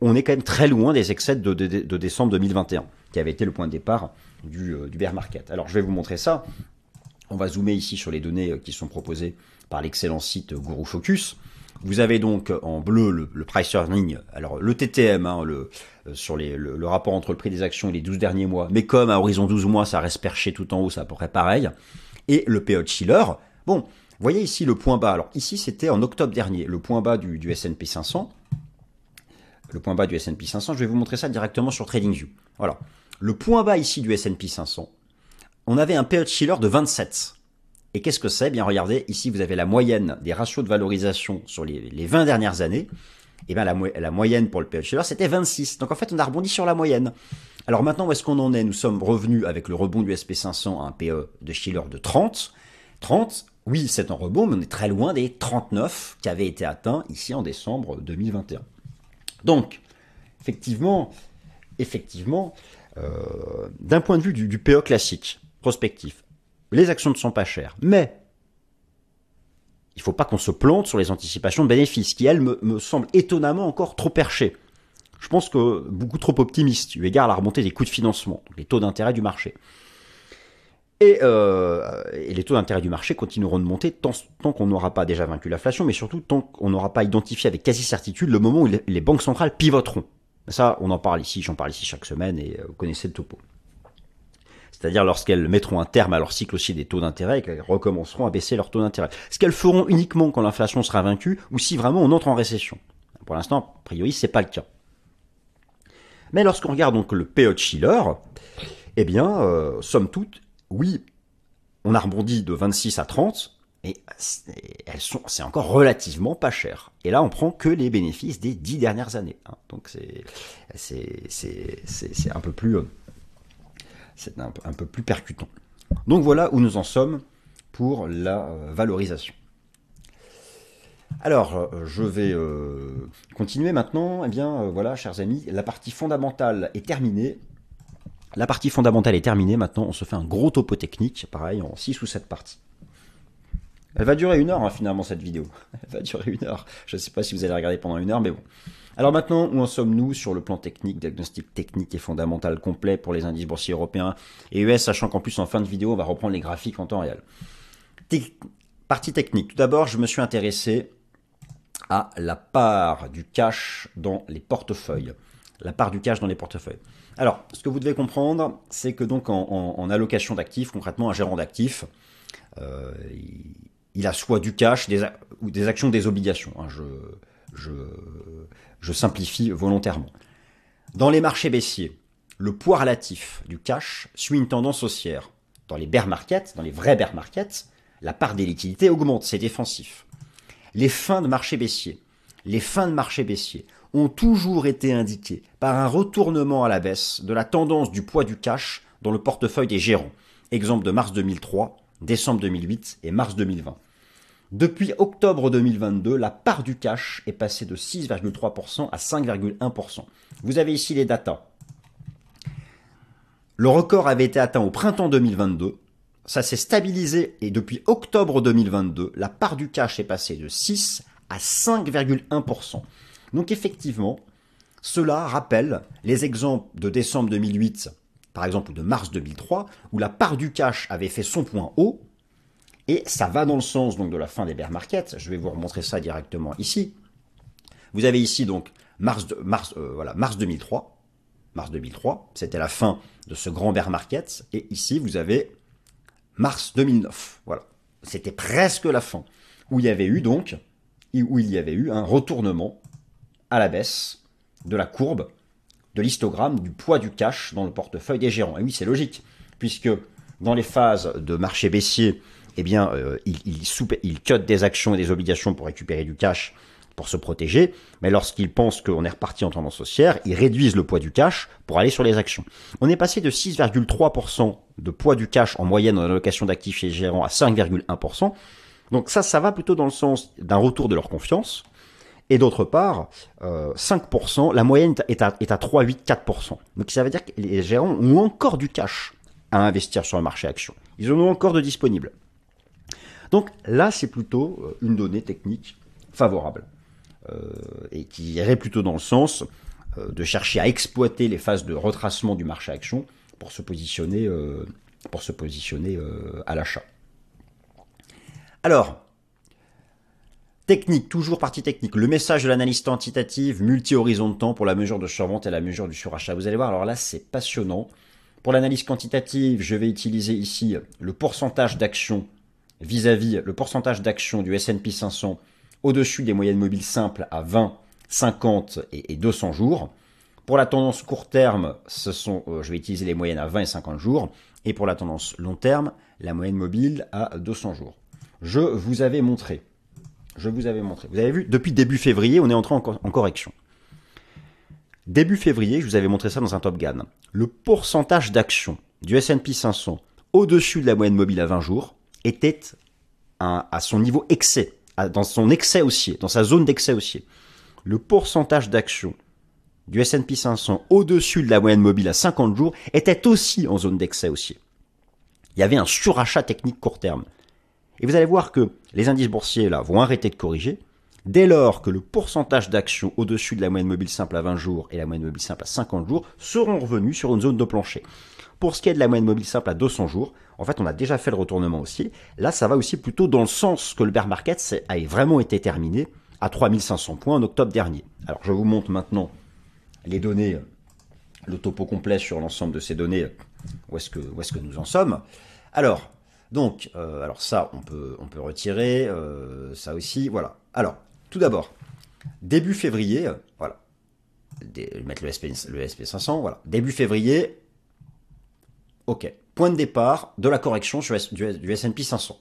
on est quand même très loin des excès de, décembre 2021, qui avait été le point de départ du, euh, du, bear market. Alors je vais vous montrer ça. On va zoomer ici sur les données euh, qui sont proposées par l'excellent site Guru Focus. Vous avez donc en bleu le, price earning, alors le TTM, hein, le, euh, sur le, rapport entre le prix des actions et les 12 derniers mois, mais comme à horizon 12 mois, ça reste perché tout en haut, ça à peu pareil. Et le PO Chiller, bon, voyez ici le point bas. Alors ici, c'était en octobre dernier, le point bas du, S&P 500. Le point bas du S&P 500, je vais vous montrer ça directement sur TradingView. Voilà. Le point bas ici du S&P 500, on avait un PE Schiller de 27. Et qu'est-ce que c'est? Bien regardez, ici vous avez la moyenne des ratios de valorisation sur les, les 20 dernières années. Et bien la, moyenne pour le PE Schiller c'était 26. Donc en fait on a rebondi sur la moyenne. Alors maintenant où est-ce qu'on en est? Nous sommes revenus avec le rebond du SP500 à un PE de Schiller de 30. 30, oui c'est un rebond, mais on est très loin des 39 qui avaient été atteints ici en décembre 2021. Donc, effectivement, effectivement, euh, d'un point de vue du, du classique, prospectif, les actions ne sont pas chères. Mais il ne faut pas qu'on se plante sur les anticipations de bénéfices, qui, elles, me, semblent étonnamment encore trop perchées. Je pense que beaucoup trop optimistes, eu égard à la remontée des coûts de financement, les taux d'intérêt du marché. Et, euh, les taux d'intérêt du marché continueront de monter tant, qu'on n'aura pas déjà vaincu l'inflation, mais surtout tant qu'on n'aura pas identifié avec quasi-certitude le moment où les banques centrales pivoteront. Ça, on en parle ici, j'en parle ici chaque semaine, et euh, vous connaissez le topo c'est-à-dire lorsqu'elles mettront un terme à leur cycle aussi des taux d'intérêt et qu'elles recommenceront à baisser leurs taux d'intérêt. Ce qu'elles feront uniquement quand l'inflation sera vaincue ou si vraiment on entre en récession. Pour l'instant, a priori, c'est pas le cas. Mais lorsqu'on regarde donc le PE de Schiller, eh bien, euh, somme toute, oui, on a rebondi de 26 à 30, et elles sont, c'est encore relativement pas cher. Et là, on prend que les bénéfices des 10 dernières années. Hein. Donc c'est, c'est, c'est, c'est, un peu plus, c'est un, peu plus percutant. Donc voilà où nous en sommes pour la euh, valorisation. Alors, euh, je vais euh, continuer maintenant. Eh bien, voilà, chers amis, la partie fondamentale est terminée. La partie fondamentale est terminée. Maintenant, on se fait un gros topo technique, pareil, en 6 ou 7 parties. Elle va durer une heure, hein, finalement, cette vidéo. (laughs) Elle va durer une heure. Je ne sais pas si vous allez regarder pendant une heure, mais bon. Alors maintenant, où en sommes-nous sur le plan technique, diagnostic technique et fondamental complet pour les indices boursiers européens et US, sachant qu'en plus en fin de vidéo, on va reprendre les graphiques en temps réel. partie technique. Tout d'abord, je me suis intéressé à la part du cash dans les portefeuilles. La part du cash dans les portefeuilles. Alors, ce que vous devez comprendre, c'est que donc en, allocation d'actifs, concrètement, un gérant d'actifs, euh, il, a soit du cash des, ou des actions, des obligations. Hein. je, simplifie volontairement. Dans les marchés baissiers, le poids relatif du cash suit une tendance haussière. Dans les bear markets, dans les vrais bear markets, la part des liquidités augmente, c'est défensif. Les fins de marché baissier, les fins de marché baissier ont toujours été indiquées par un retournement à la baisse de la tendance du poids du cash dans le portefeuille des gérants. Exemple de mars 2003, décembre 2008 et mars 2020. Depuis octobre 2022, la part du cash est passée de 6,3% à 5,1%. Vous avez ici les datas. Le record avait été atteint au printemps 2022. Ça s'est stabilisé et depuis octobre 2022, la part du cash est passée de 6 à 5,1%. Donc effectivement, cela rappelle les exemples de décembre 2008, par exemple, ou de mars 2003, où la part du cash avait fait son point haut, et ça va dans le sens donc de la fin des bear markets. Je vais vous remontrer ça directement ici. Vous avez ici donc mars, mars, euh, voilà, mars 2003. Mars 2003, c'était la fin de ce grand bear market. Et ici, vous avez mars 2009. Voilà. C'était presque la fin. Où il y avait eu donc, où il y avait eu un retournement à la baisse de la courbe de l'histogramme du poids du cash dans le portefeuille des gérants. Et oui, c'est logique, puisque dans les phases de marché baissier, eh bien, euh, il, il, cut des actions et des obligations pour récupérer du cash pour se protéger, mais lorsqu'ils pensent qu'on est reparti en tendance haussière, ils réduisent le poids du cash pour aller sur les actions. On est passé de 6,3% de poids du cash en moyenne dans l'allocation d'actifs chez les gérants à 5,1%. Donc ça, ça va plutôt dans le sens d'un retour de leur confiance. Et d'autre part, 5%, euh, la moyenne est à, est à 3,8-4%. Donc ça veut dire que les gérants ont encore du cash à investir sur le marché action. Ils en ont encore de disponibles. Donc là, c'est plutôt euh, une donnée technique favorable euh, et qui irait plutôt dans le sens euh, de chercher à exploiter les phases de retracement du marché action pour se positionner, pour se positionner à l'achat. Alors, technique, toujours partie technique, le message de l'analyse quantitative multi-horizon de temps pour la mesure de survente et la mesure du surachat. Vous allez voir, alors là, c'est passionnant. Pour l'analyse quantitative, je vais utiliser ici le pourcentage d'actions vis-à-vis le pourcentage d'actions du S&P 500 au-dessus des moyennes mobiles simples à 20, 50 et 200 jours Pour la tendance court terme, ce sont, euh, je vais utiliser les moyennes à 20 et 50 jours. Et pour la tendance long terme, la moyenne mobile à 200 jours. Je vous avais montré. Je vous avais montré. Vous avez vu, depuis début février, on est entré en, correction. Début février, je vous avais montré ça dans un Top Gun. Le pourcentage d'action du S&P 500 au-dessus de la moyenne mobile à 20 jours était à son niveau excès, dans son excès haussier, dans sa zone d'excès haussier. Le pourcentage d'action du S&P 500 au-dessus de la moyenne mobile à 50 jours était aussi en zone d'excès haussier. Il y avait un surachat technique court terme. Et vous allez voir que les indices boursiers là vont arrêter de corriger dès lors que le pourcentage d'actions au-dessus de la moyenne mobile simple à 20 jours et la moyenne mobile simple à 50 jours seront revenus sur une zone de plancher. Pour ce qui est de la moyenne mobile simple à 200 jours, en fait, on a déjà fait le retournement aussi. Là, ça va aussi plutôt dans le sens que le bear market a vraiment été terminé à 3500 points en octobre dernier. Alors, je vous montre maintenant les données, le topo complet sur l'ensemble de ces données, où est-ce que, est que nous en sommes. Alors, donc, euh, alors ça, on peut, on peut retirer, euh, ça aussi, voilà. Alors, tout d'abord, début février, voilà, mettre le, SP, le SP500, voilà, début février, ok, point de départ de la correction du, S&P 500.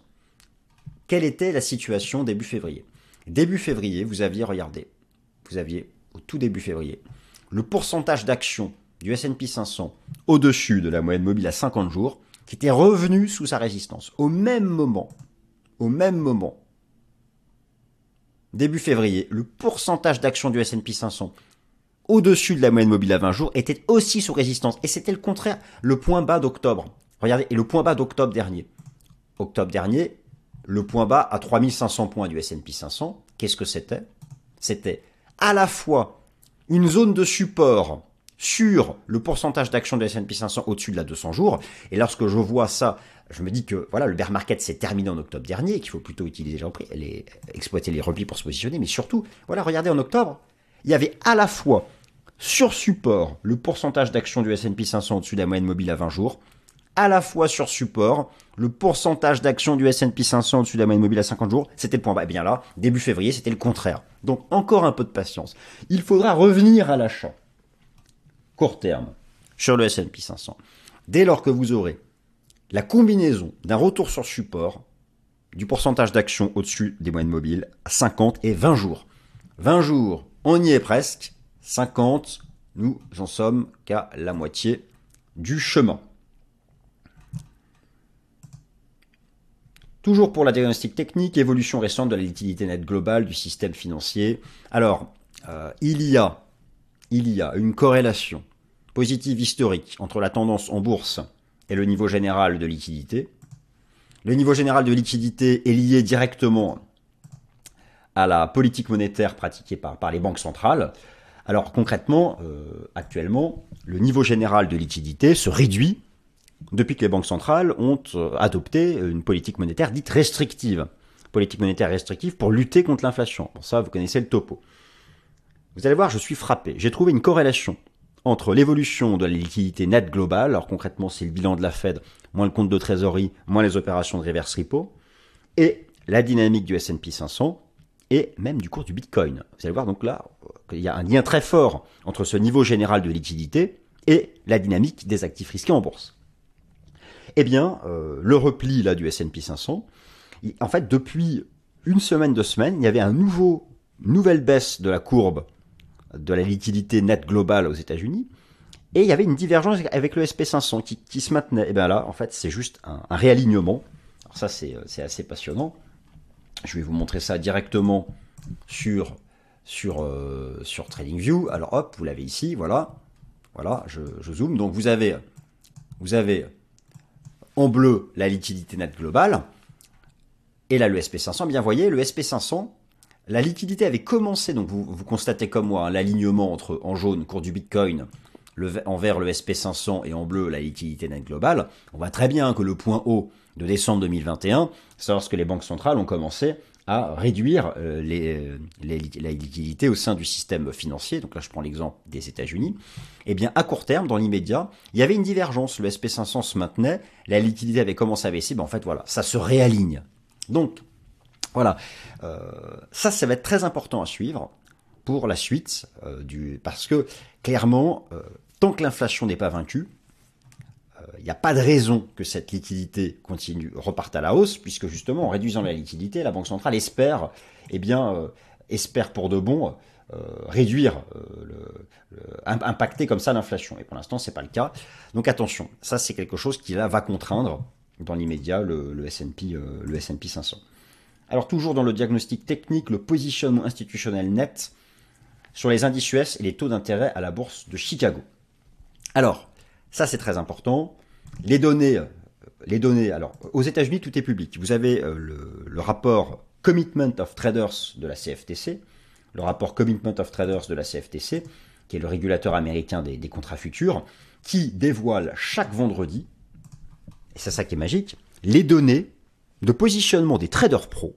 Quelle était la situation début février? Début février, vous aviez, regardé, vous aviez au tout début février, le pourcentage d'actions du S&P 500 au-dessus de la moyenne mobile à 50 jours qui était revenu sous sa résistance. Au même moment, au même moment, début février, le pourcentage d'actions du S&P 500 au-dessus de la moyenne mobile à 20 jours était aussi sous résistance. Et c'était le contraire, le point bas d'octobre. Regardez, et le point bas d'octobre dernier. Octobre dernier, le point bas à 3500 points du S&P 500, qu'est-ce que c'était? C'était à la fois une zone de support sur le pourcentage d'actions du S&P 500 au-dessus de la 200 jours. Et lorsque je vois ça, je me dis que voilà, le bear market s'est terminé en octobre dernier qu'il faut plutôt utiliser les, les, exploiter les replis pour se positionner. Mais surtout, voilà, regardez en octobre, il y avait à la fois sur support le pourcentage d'actions du S&P 500 au-dessus de la moyenne mobile à 20 jours à la fois sur support, le pourcentage d'actions du S&P 500 au-dessus de la moyenne mobile à 50 jours, c'était le point bas. Et eh bien là, début février, c'était le contraire. Donc encore un peu de patience. Il faudra revenir à l'achat court terme sur le S&P 500. Dès lors que vous aurez la combinaison d'un retour sur support, du pourcentage d'actions au-dessus des moyennes mobiles à 50 et 20 jours. 20 jours, on y est presque. 50, nous en sommes qu'à la moitié du chemin. Toujours pour la diagnostic technique, évolution récente de la liquidité nette globale du système financier. Alors, euh, il, y a, il y a une corrélation positive historique entre la tendance en bourse et le niveau général de liquidité. Le niveau général de liquidité est lié directement à la politique monétaire pratiquée par, les banques centrales. Alors concrètement, euh, actuellement, le niveau général de liquidité se réduit depuis que les banques centrales ont euh, adopté une politique monétaire dite restrictive. Politique monétaire restrictive pour lutter contre l'inflation. Ça, vous connaissez le topo. Vous allez voir, je suis frappé. J'ai trouvé une corrélation entre l'évolution de la liquidité nette globale, alors concrètement c'est le bilan de la Fed, moins le compte de trésorerie, moins les opérations de reverse repo, et la dynamique du S&P 500, et même du cours du Bitcoin. Vous allez voir donc là, il y a un lien très fort entre ce niveau général de liquidité et la dynamique des actifs risqués en bourse. Eh bien, euh, le repli là du S&P 500, en fait, depuis une semaine, deux semaines, il y avait un nouveau, nouvelle baisse de la courbe de la liquidité nette globale aux États-Unis, et il y avait une divergence avec le SP500 qui, se maintenait. Et bien là, en fait, c'est juste un, réalignement. Alors ça, c'est assez passionnant. Je vais vous montrer ça directement sur, sur, euh, sur TradingView. Alors hop, vous l'avez ici, voilà. Voilà, je, zoome. Donc vous avez, vous avez en bleu la liquidité nette globale, et là le SP500, bien voyez, le SP500, la liquidité avait commencé, donc vous, constatez comme moi hein, l'alignement entre en jaune cours du Bitcoin, en vert le SP500 et en bleu la liquidité nette globale. On voit très bien que le point haut de décembre 2021, c'est lorsque les banques centrales ont commencé à réduire euh, les, la liquidité au sein du système financier. Donc là, je prends l'exemple des États-Unis. Eh bien, à court terme, dans l'immédiat, il y avait une divergence. Le SP500 se maintenait, la liquidité avait commencé à baisser. Ben, en fait, voilà, ça se réaligne. Donc, voilà, euh, ça, ça va être très important à suivre pour la suite, du, parce que clairement, tant que l'inflation n'est pas vaincue, il n'y a pas de raison que cette liquidité continue, reparte à la hausse, puisque justement, en réduisant la liquidité, la Banque centrale espère, eh bien, espère pour de bon euh, réduire, euh, impacter comme ça l'inflation. Et pour l'instant, c'est pas le cas. Donc attention, ça c'est quelque chose qui va contraindre dans l'immédiat le, le S&P 500. Alors toujours dans le diagnostic technique, le positionnement institutionnel net sur les indices US et les taux d'intérêt à la bourse de Chicago. Alors, ça c'est très important. Les données, les données. Alors, aux États-Unis, tout est public. Vous avez euh, le, rapport Commitment of Traders de la CFTC, le rapport Commitment of Traders de la CFTC, qui est le régulateur américain des, contrats futurs, qui dévoile chaque vendredi, et c'est ça qui est magique, les données de positionnement des traders pro.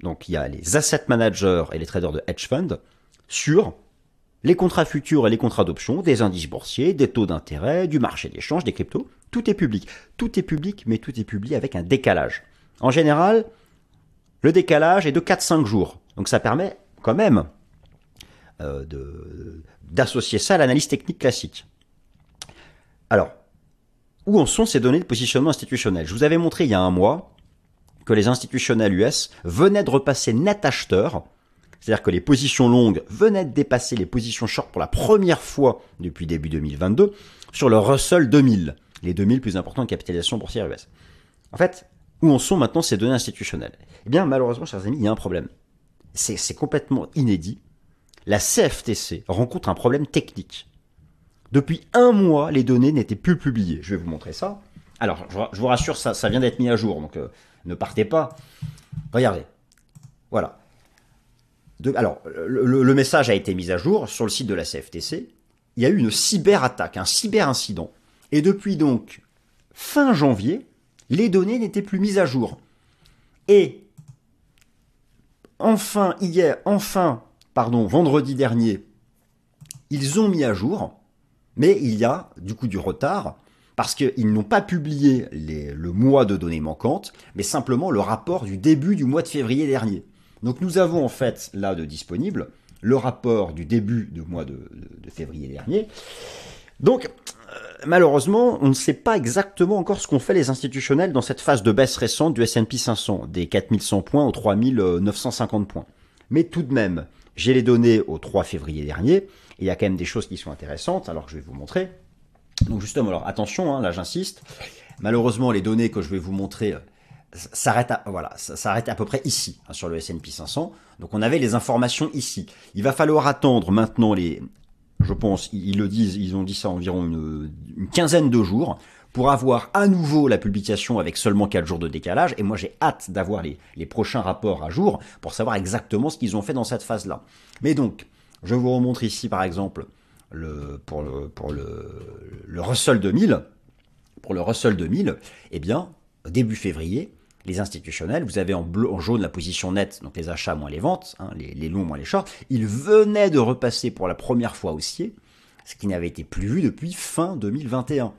Donc il y a les asset managers et les traders de hedge fund sur les contrats futurs et les contrats d'options, des indices boursiers, des taux d'intérêt, du marché d'échange, des cryptos. Tout est public. Tout est public, mais tout est publié avec un décalage. En général, le décalage est de 4-5 jours. Donc ça permet quand même euh, d'associer ça à l'analyse technique classique. Alors, où en sont ces données de positionnement institutionnel? Je vous avais montré il y a un mois que les institutionnels US venaient de repasser net acheteur, c'est-à-dire que les positions longues venaient de dépasser les positions short pour la première fois depuis début 2022 sur le Russell 2000, les 2000 plus importants de capitalisation boursière US. En fait, où en sont maintenant ces données institutionnelles? Eh bien, malheureusement, chers amis, il y a un problème c'est complètement inédit, la CFTC rencontre un problème technique. Depuis un mois, les données n'étaient plus publiées. Je vais vous montrer ça. Alors, je vous rassure, ça, vient d'être mis à jour, donc euh, ne partez pas. Regardez. Voilà. alors, le, message a été mis à jour sur le site de la CFTC. Il y a eu une cyberattaque, un cyberincident. Et depuis donc fin janvier, les données n'étaient plus mises à jour. Et enfin hier, enfin, pardon, vendredi dernier, ils ont mis à jour, mais il y a du coup du retard parce qu'ils n'ont pas publié le mois de données manquantes, mais simplement le rapport du début du mois de février dernier. Donc nous avons en fait là de disponible le rapport du début du mois de février dernier. Donc malheureusement, on ne sait pas exactement encore ce qu'ont fait les institutionnels dans cette phase de baisse récente du S&P 500, des 4100 points aux 3950 points. Mais tout de même, j'ai les données au 3 février dernier, et il y a quand même des choses qui sont intéressantes, alors je vais vous montrer. Donc justement, alors attention, hein, là j'insiste, malheureusement les données que je vais vous montrer euh, s'arrêtent à, voilà, s'arrête à peu près ici, hein, sur le S&P 500. Donc on avait les informations ici. Il va falloir attendre maintenant les, je pense, ils le disent, ils ont dit ça environ une, quinzaine de jours, pour avoir à nouveau la publication avec seulement 4 jours de décalage. Et moi, j'ai hâte d'avoir les, prochains rapports à jour pour savoir exactement ce qu'ils ont fait dans cette phase-là. Mais donc, je vous remontre ici, par exemple, le, pour, le, pour le, le Russell 2000. Pour le Russell 2000, eh bien, début février, les institutionnels, vous avez en, bleu, en jaune la position nette, donc les achats moins les ventes, hein, les, longs moins les shorts, ils venaient de repasser pour la première fois haussier, ce qui n'avait été plus vu depuis fin 2021.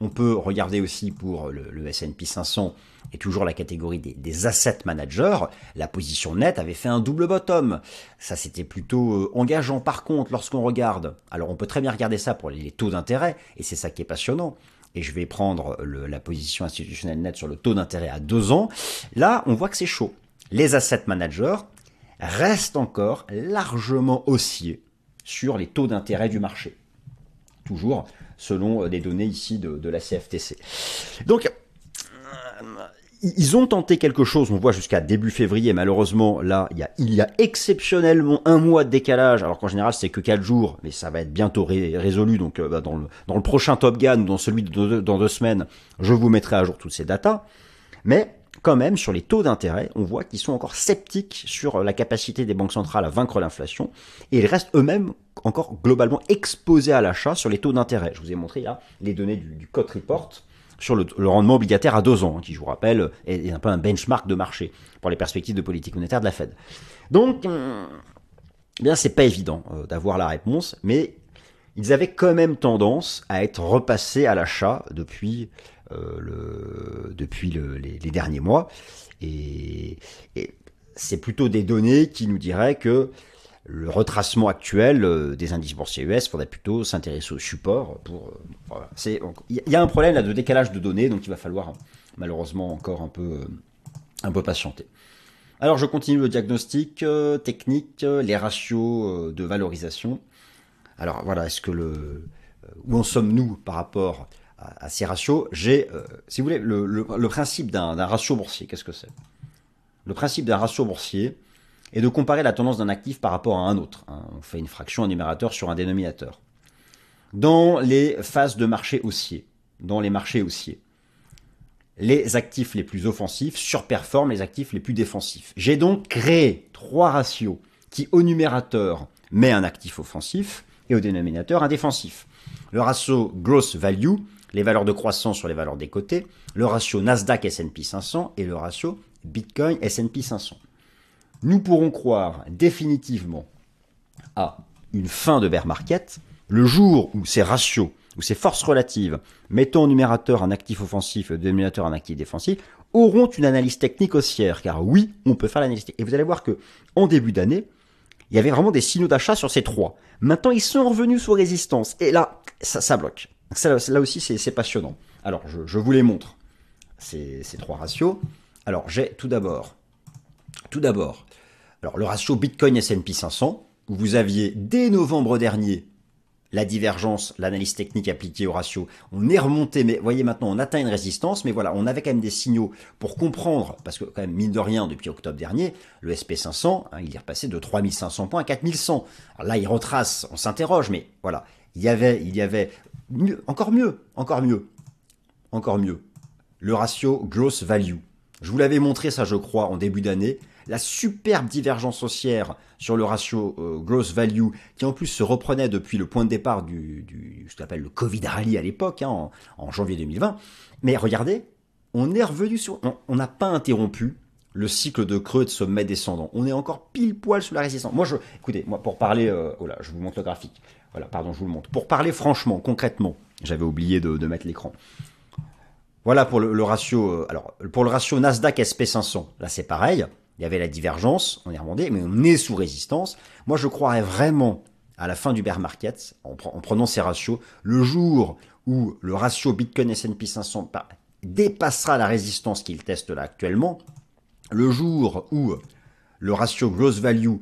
On peut regarder aussi pour le, S&P 500 et toujours la catégorie des, asset managers, la position nette avait fait un double bottom. Ça c'était plutôt euh, engageant. Par contre, lorsqu'on regarde, alors on peut très bien regarder ça pour les taux d'intérêt, et c'est ça qui est passionnant et je vais prendre la position institutionnelle nette sur le taux d'intérêt à deux ans, là, on voit que c'est chaud. Les asset managers restent encore largement haussiers sur les taux d'intérêt du marché. Toujours selon des données ici de, de la CFTC. Donc, ils ont tenté quelque chose, on voit jusqu'à début février, malheureusement, là, il y, a, exceptionnellement un mois de décalage, alors qu'en général c'est que 4 jours, mais ça va être bientôt résolu, donc euh, bah, dans, le, prochain Top Gun, dans celui de dans deux semaines, je vous mettrai à jour toutes ces datas, mais quand même, sur les taux d'intérêt, on voit qu'ils sont encore sceptiques sur la capacité des banques centrales à vaincre l'inflation, et ils restent eux-mêmes encore globalement exposés à l'achat sur les taux d'intérêt. Je vous ai montré là les données du, du Code Report, sur le, rendement obligataire à deux ans, hein, qui, je vous rappelle, est, un peu un benchmark de marché pour les perspectives de politique monétaire de la Fed. Donc, euh, eh bien, c'est pas évident euh, d'avoir la réponse, mais ils avaient quand même tendance à être repassés à l'achat depuis, euh, le, depuis les, derniers mois. Et, et c'est plutôt des données qui nous diraient que le retracement actuel euh, des indices boursiers US, il faudrait plutôt s'intéresser au support. Pour, c'est, il y a un problème là de décalage de données, donc il va falloir malheureusement encore un peu, un peu patienter. Alors je continue le diagnostic technique, les ratios de valorisation. Alors voilà, est-ce que le où en sommes-nous par rapport à, ces ratios? J'ai, si vous voulez, le, principe d'un ratio boursier. Qu'est-ce que c'est? Le principe d'un ratio boursier, et de comparer la tendance d'un actif par rapport à un autre. Hein. On fait une fraction, un numérateur sur un dénominateur. Dans les phases de marché haussier, dans les marchés haussiers, les actifs les plus offensifs surperforment les actifs les plus défensifs. J'ai donc créé trois ratios qui, au numérateur, met un actif offensif et au dénominateur un défensif. Le ratio Gross Value, les valeurs de croissance sur les valeurs des côtés, le ratio Nasdaq S&P 500 et le ratio Bitcoin S&P 500 nous pourrons croire définitivement à une fin de bear market le jour où ces ratios, où ces forces relatives, mettant au numérateur un actif offensif et au dénominateur un actif défensif, auront une analyse technique haussière. Car oui, on peut faire l'analyse technique. Et vous allez voir que en début d'année, il y avait vraiment des signaux d'achat sur ces trois. Maintenant, ils sont revenus sous résistance. Et là, ça, bloque. là aussi, c'est passionnant. Alors, je, vous les montre, ces, ces trois ratios. Alors, j'ai tout d'abord, tout d'abord, alors le ratio Bitcoin S&P 500, où vous aviez dès novembre dernier la divergence, l'analyse technique appliquée au ratio, on est remonté, mais voyez maintenant, on atteint une résistance, mais voilà, on avait quand même des signaux pour comprendre, parce que quand même, mine de rien, depuis octobre dernier, le SP500, hein, il est repassé de 3500 points à 4100. Alors là, il retrace, on s'interroge, mais voilà, il y avait, il y avait mieux, encore mieux, encore mieux, encore mieux, le ratio gross value. Je vous l'avais montré ça, je crois, en début d'année la superbe divergence haussière sur le ratio euh, gross value, qui en plus se reprenait depuis le point de départ du, du ce qu'on appelle le Covid rally à l'époque, hein, en, janvier 2020. Mais regardez, on est revenu sur, on n'a pas interrompu le cycle de creux de sommet descendant. On est encore pile poil sous la résistance. Moi, je, écoutez, moi, pour parler, euh, oh là, je vous montre le graphique. Voilà, pardon, je vous le montre. Pour parler franchement, concrètement, j'avais oublié de, mettre l'écran. Voilà pour le, ratio. Euh, alors, pour le ratio Nasdaq SP500, là c'est pareil il y avait la divergence, on est remonté, mais on est sous résistance. Moi, je croirais vraiment à la fin du bear market, en, prenant ces ratios, le jour où le ratio Bitcoin S&P 500 dépassera la résistance qu'il teste là actuellement, le jour où le ratio gross value,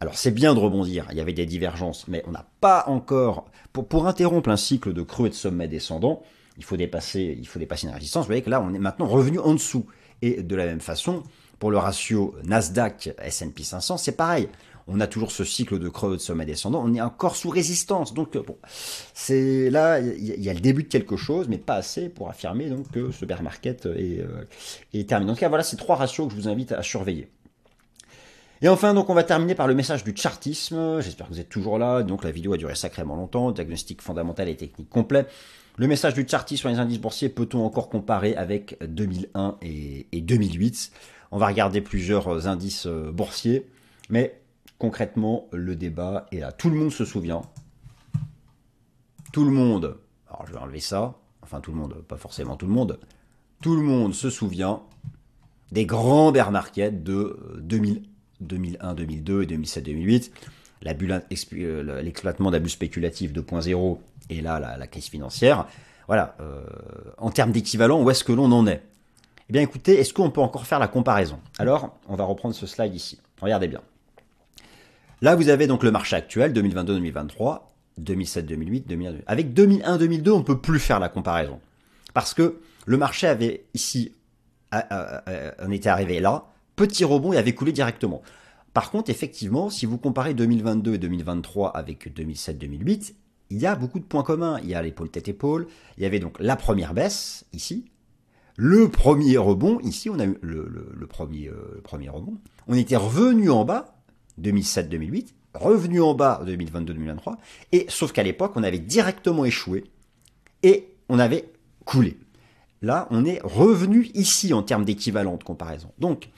alors c'est bien de rebondir, il y avait des divergences, mais on n'a pas encore, pour, pour interrompre un cycle de creux et de sommet descendant, il faut dépasser, il faut dépasser une résistance. Vous voyez que là, on est maintenant revenu en dessous. Et de la même façon, pour le ratio Nasdaq S&P 500, c'est pareil. On a toujours ce cycle de creux de sommet descendant. On est encore sous résistance. Donc bon, c'est là, il y, a le début de quelque chose, mais pas assez pour affirmer donc que ce bear market est, euh, est terminé. Donc voilà, ces trois ratios que je vous invite à surveiller. Et enfin, donc, on va terminer par le message du chartisme. J'espère que vous êtes toujours là. Donc, la vidéo a duré sacrément longtemps. Diagnostic fondamental et technique complet. Le message du chartisme sur les indices boursiers, peut-on encore comparer avec 2001 et, et 2008 on va regarder plusieurs euh, indices euh, boursiers, mais concrètement, le débat est là. Tout le monde se souvient. Tout le monde, alors je vais enlever ça, enfin tout le monde, pas forcément tout le monde, tout le monde se souvient des grands bear markets de 2000, 2001, 2002 et 2007, 2008. Euh, l'exploitement d'abus spéculatifs 2.0 et là la, crise financière. Voilà, en termes d'équivalent, où est-ce que l'on en est? Eh bien écoutez, est-ce qu'on peut encore faire la comparaison? Alors, on va reprendre ce slide ici. Regardez bien. Là, vous avez donc le marché actuel, 2022-2023, 2007-2008, 2001. Avec 2001-2002, on ne peut plus faire la comparaison. Parce que le marché avait ici, on était arrivé là, petit rebond et avait coulé directement. Par contre, effectivement, si vous comparez 2022 et 2023 avec 2007-2008, il y a beaucoup de points communs. Il y a l'épaule tête épaule. Il y avait donc la première baisse ici, le premier rebond, ici on a eu le, premier, euh, premier rebond, on était revenu en bas, 2007-2008, revenu en bas 2022-2023, et sauf qu'à l'époque on avait directement échoué et on avait coulé. Là, on est revenu ici en termes d'équivalent de comparaison. Donc,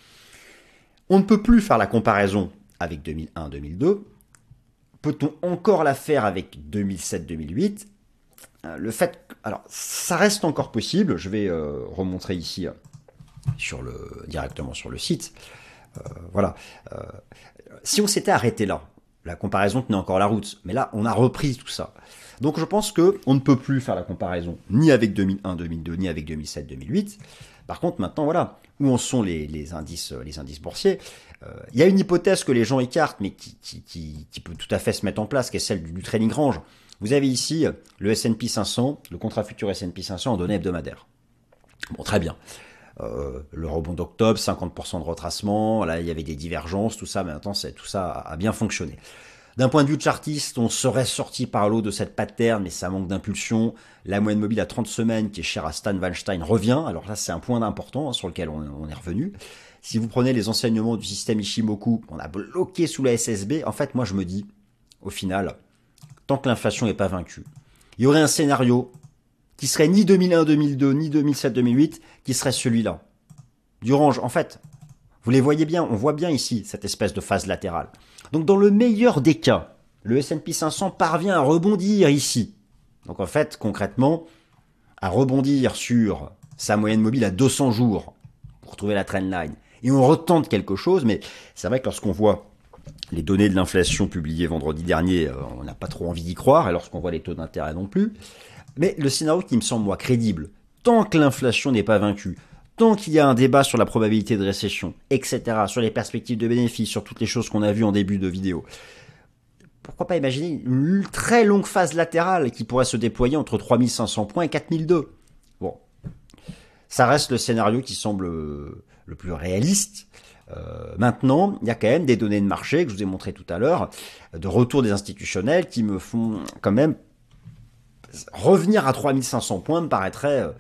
on ne peut plus faire la comparaison avec 2001-2002. Peut-on encore la faire avec 2007-2008 euh, le fait, alors ça reste encore possible. Je vais euh, remontrer ici euh, directement sur le site. voilà. si on s'était arrêté là, la comparaison tenait encore la route. Mais là, on a repris tout ça. Donc je pense que on ne peut plus faire la comparaison ni avec 2001, 2002, ni avec 2007, 2008. Par contre, maintenant, voilà, où en sont les, indices, les indices boursiers euh, Il y a une hypothèse que les gens écartent, mais qui, peut tout à fait se mettre en place, qui est celle du, trading range. Vous avez ici le S&P 500, le contrat futur S&P 500 en données hebdomadaires. Bon, très bien. Euh, le rebond d'octobre, 50% de retracement, là il y avait des divergences, tout ça, mais maintenant tout ça a bien fonctionné. D'un point de vue chartiste, on serait sorti par l'eau de cette pattern, mais ça manque d'impulsion. La moyenne mobile à 30 semaines, qui est chère à Stan Weinstein, revient. Alors là, c'est un point d'important hein, sur lequel on, est revenu. Si vous prenez les enseignements du système Ishimoku, on a bloqué sous la SSB. En fait, moi, je me dis, au final, tant que l'inflation n'est pas vaincue, il y aurait un scénario qui serait ni 2001-2002, ni 2007-2008, qui serait celui-là. Du range, en fait, vous les voyez bien, on voit bien ici cette espèce de phase latérale. Donc dans le meilleur des cas, le S&P 500 parvient à rebondir ici. Donc en fait, concrètement, à rebondir sur sa moyenne mobile à 200 jours pour trouver la trendline. Et on retente quelque chose, mais c'est vrai que lorsqu'on voit les données de l'inflation publiées vendredi dernier, euh, on n'a pas trop envie d'y croire, et lorsqu'on voit les taux d'intérêt non plus. Mais le scénario qui me semble, moi, crédible, tant que l'inflation n'est pas vaincue, tant qu'il y a un débat sur la probabilité de récession, etc., sur les perspectives de bénéfices, sur toutes les choses qu'on a vues en début de vidéo, pourquoi pas imaginer une très longue phase latérale qui pourrait se déployer entre 3500 points et 4002 Bon, ça reste le scénario qui semble le plus réaliste. Euh, maintenant, il y a quand même des données de marché que je vous ai montré tout à l'heure, de retour des institutionnels qui me font quand même revenir à 3500 points me paraîtrait euh,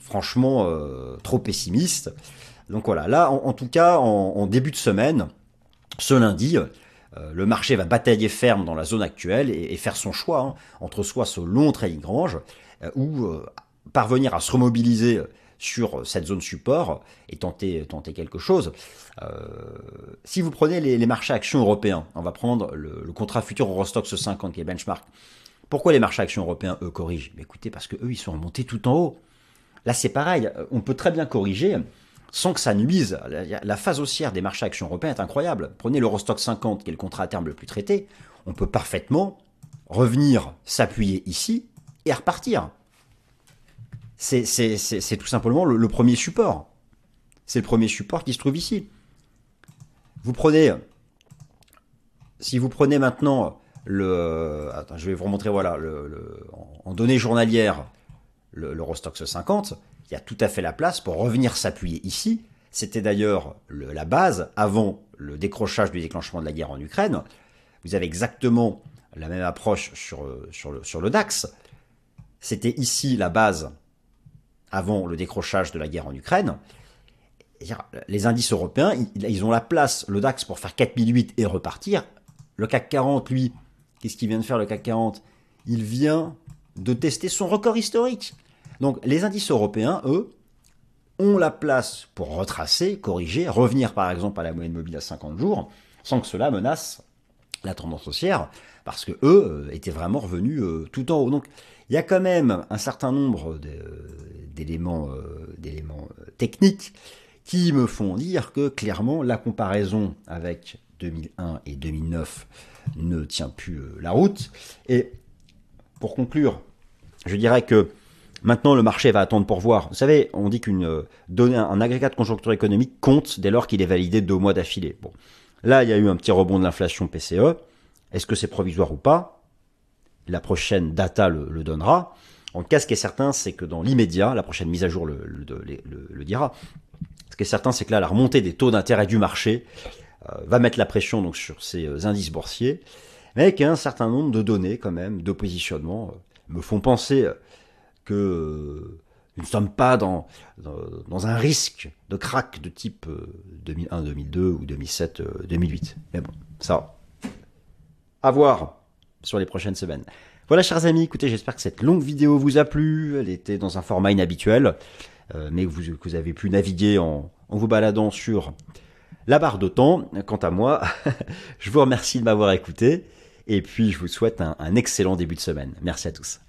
franchement euh, trop pessimiste. Donc voilà, là en, tout cas en, début de semaine, ce lundi, le marché va batailler ferme dans la zone actuelle et, faire son choix hein, entre soit ce long trading range ou parvenir à se remobiliser sur cette zone support et tenter, tenter quelque chose. si vous prenez les, marchés actions européens, on va prendre le, contrat futur Eurostox 50 qui est benchmark, pourquoi les marchés actions européens, eux, corrigent? Écoutez, parce que eux, ils sont remontés tout en haut. Là, c'est pareil. On peut très bien corriger sans que ça nuise. La phase haussière des marchés actions européens est incroyable. Prenez l'Eurostock 50, qui est le contrat à terme le plus traité. On peut parfaitement revenir s'appuyer ici et repartir. C'est tout simplement le, premier support. C'est le premier support qui se trouve ici. Vous prenez, si vous prenez maintenant le, attends, je vais vous remontrer, voilà, en données journalières, l'Eurostox 50, il y a tout à fait la place pour revenir s'appuyer ici. C'était d'ailleurs la base avant le décrochage du déclenchement de la guerre en Ukraine. Vous avez exactement la même approche sur, le, sur le DAX. C'était ici la base avant le décrochage de la guerre en Ukraine. Les indices européens, ils ont la place, le DAX, pour faire 4008 et repartir. Le CAC 40, lui, Qu'est-ce qu'il vient de faire le CAC 40 Il vient de tester son record historique. Donc les indices européens, eux, ont la place pour retracer, corriger, revenir par exemple à la moyenne mobile à 50 jours, sans que cela menace la tendance haussière, parce que eux euh, étaient vraiment revenus euh, tout en haut. Donc il y a quand même un certain nombre d'éléments, euh, d'éléments techniques qui me font dire que clairement la comparaison avec 2001 et 2009 ne tient plus la route. Et pour conclure, je dirais que maintenant le marché va attendre pour voir. Vous savez, on dit qu'une euh, donnée, un agrégat de conjoncture économique compte dès lors qu'il est validé deux mois d'affilée. Bon, là il y a eu un petit rebond de l'inflation PCE. Est-ce que c'est provisoire ou pas? La prochaine data le, donnera. En tout cas, ce qui est certain, c'est que dans l'immédiat, la prochaine mise à jour le, dira. Ce qui est certain, c'est que là, la remontée des taux d'intérêt du marché euh, va mettre la pression donc sur ces euh, indices boursiers, mais avec un certain nombre de données quand même, de positionnement, me font penser que nous ne sommes pas dans, un risque de crack de type 2001, 2002 ou 2007, 2008. Mais bon, ça, à voir sur les prochaines semaines. Voilà, chers amis, écoutez, j'espère que cette longue vidéo vous a plu. Elle était dans un format inhabituel, mais que vous, vous, avez pu naviguer en, en vous baladant sur la barre de temps. Quant à moi, (laughs) je vous remercie de m'avoir écouté et puis je vous souhaite un, excellent début de semaine. Merci à tous.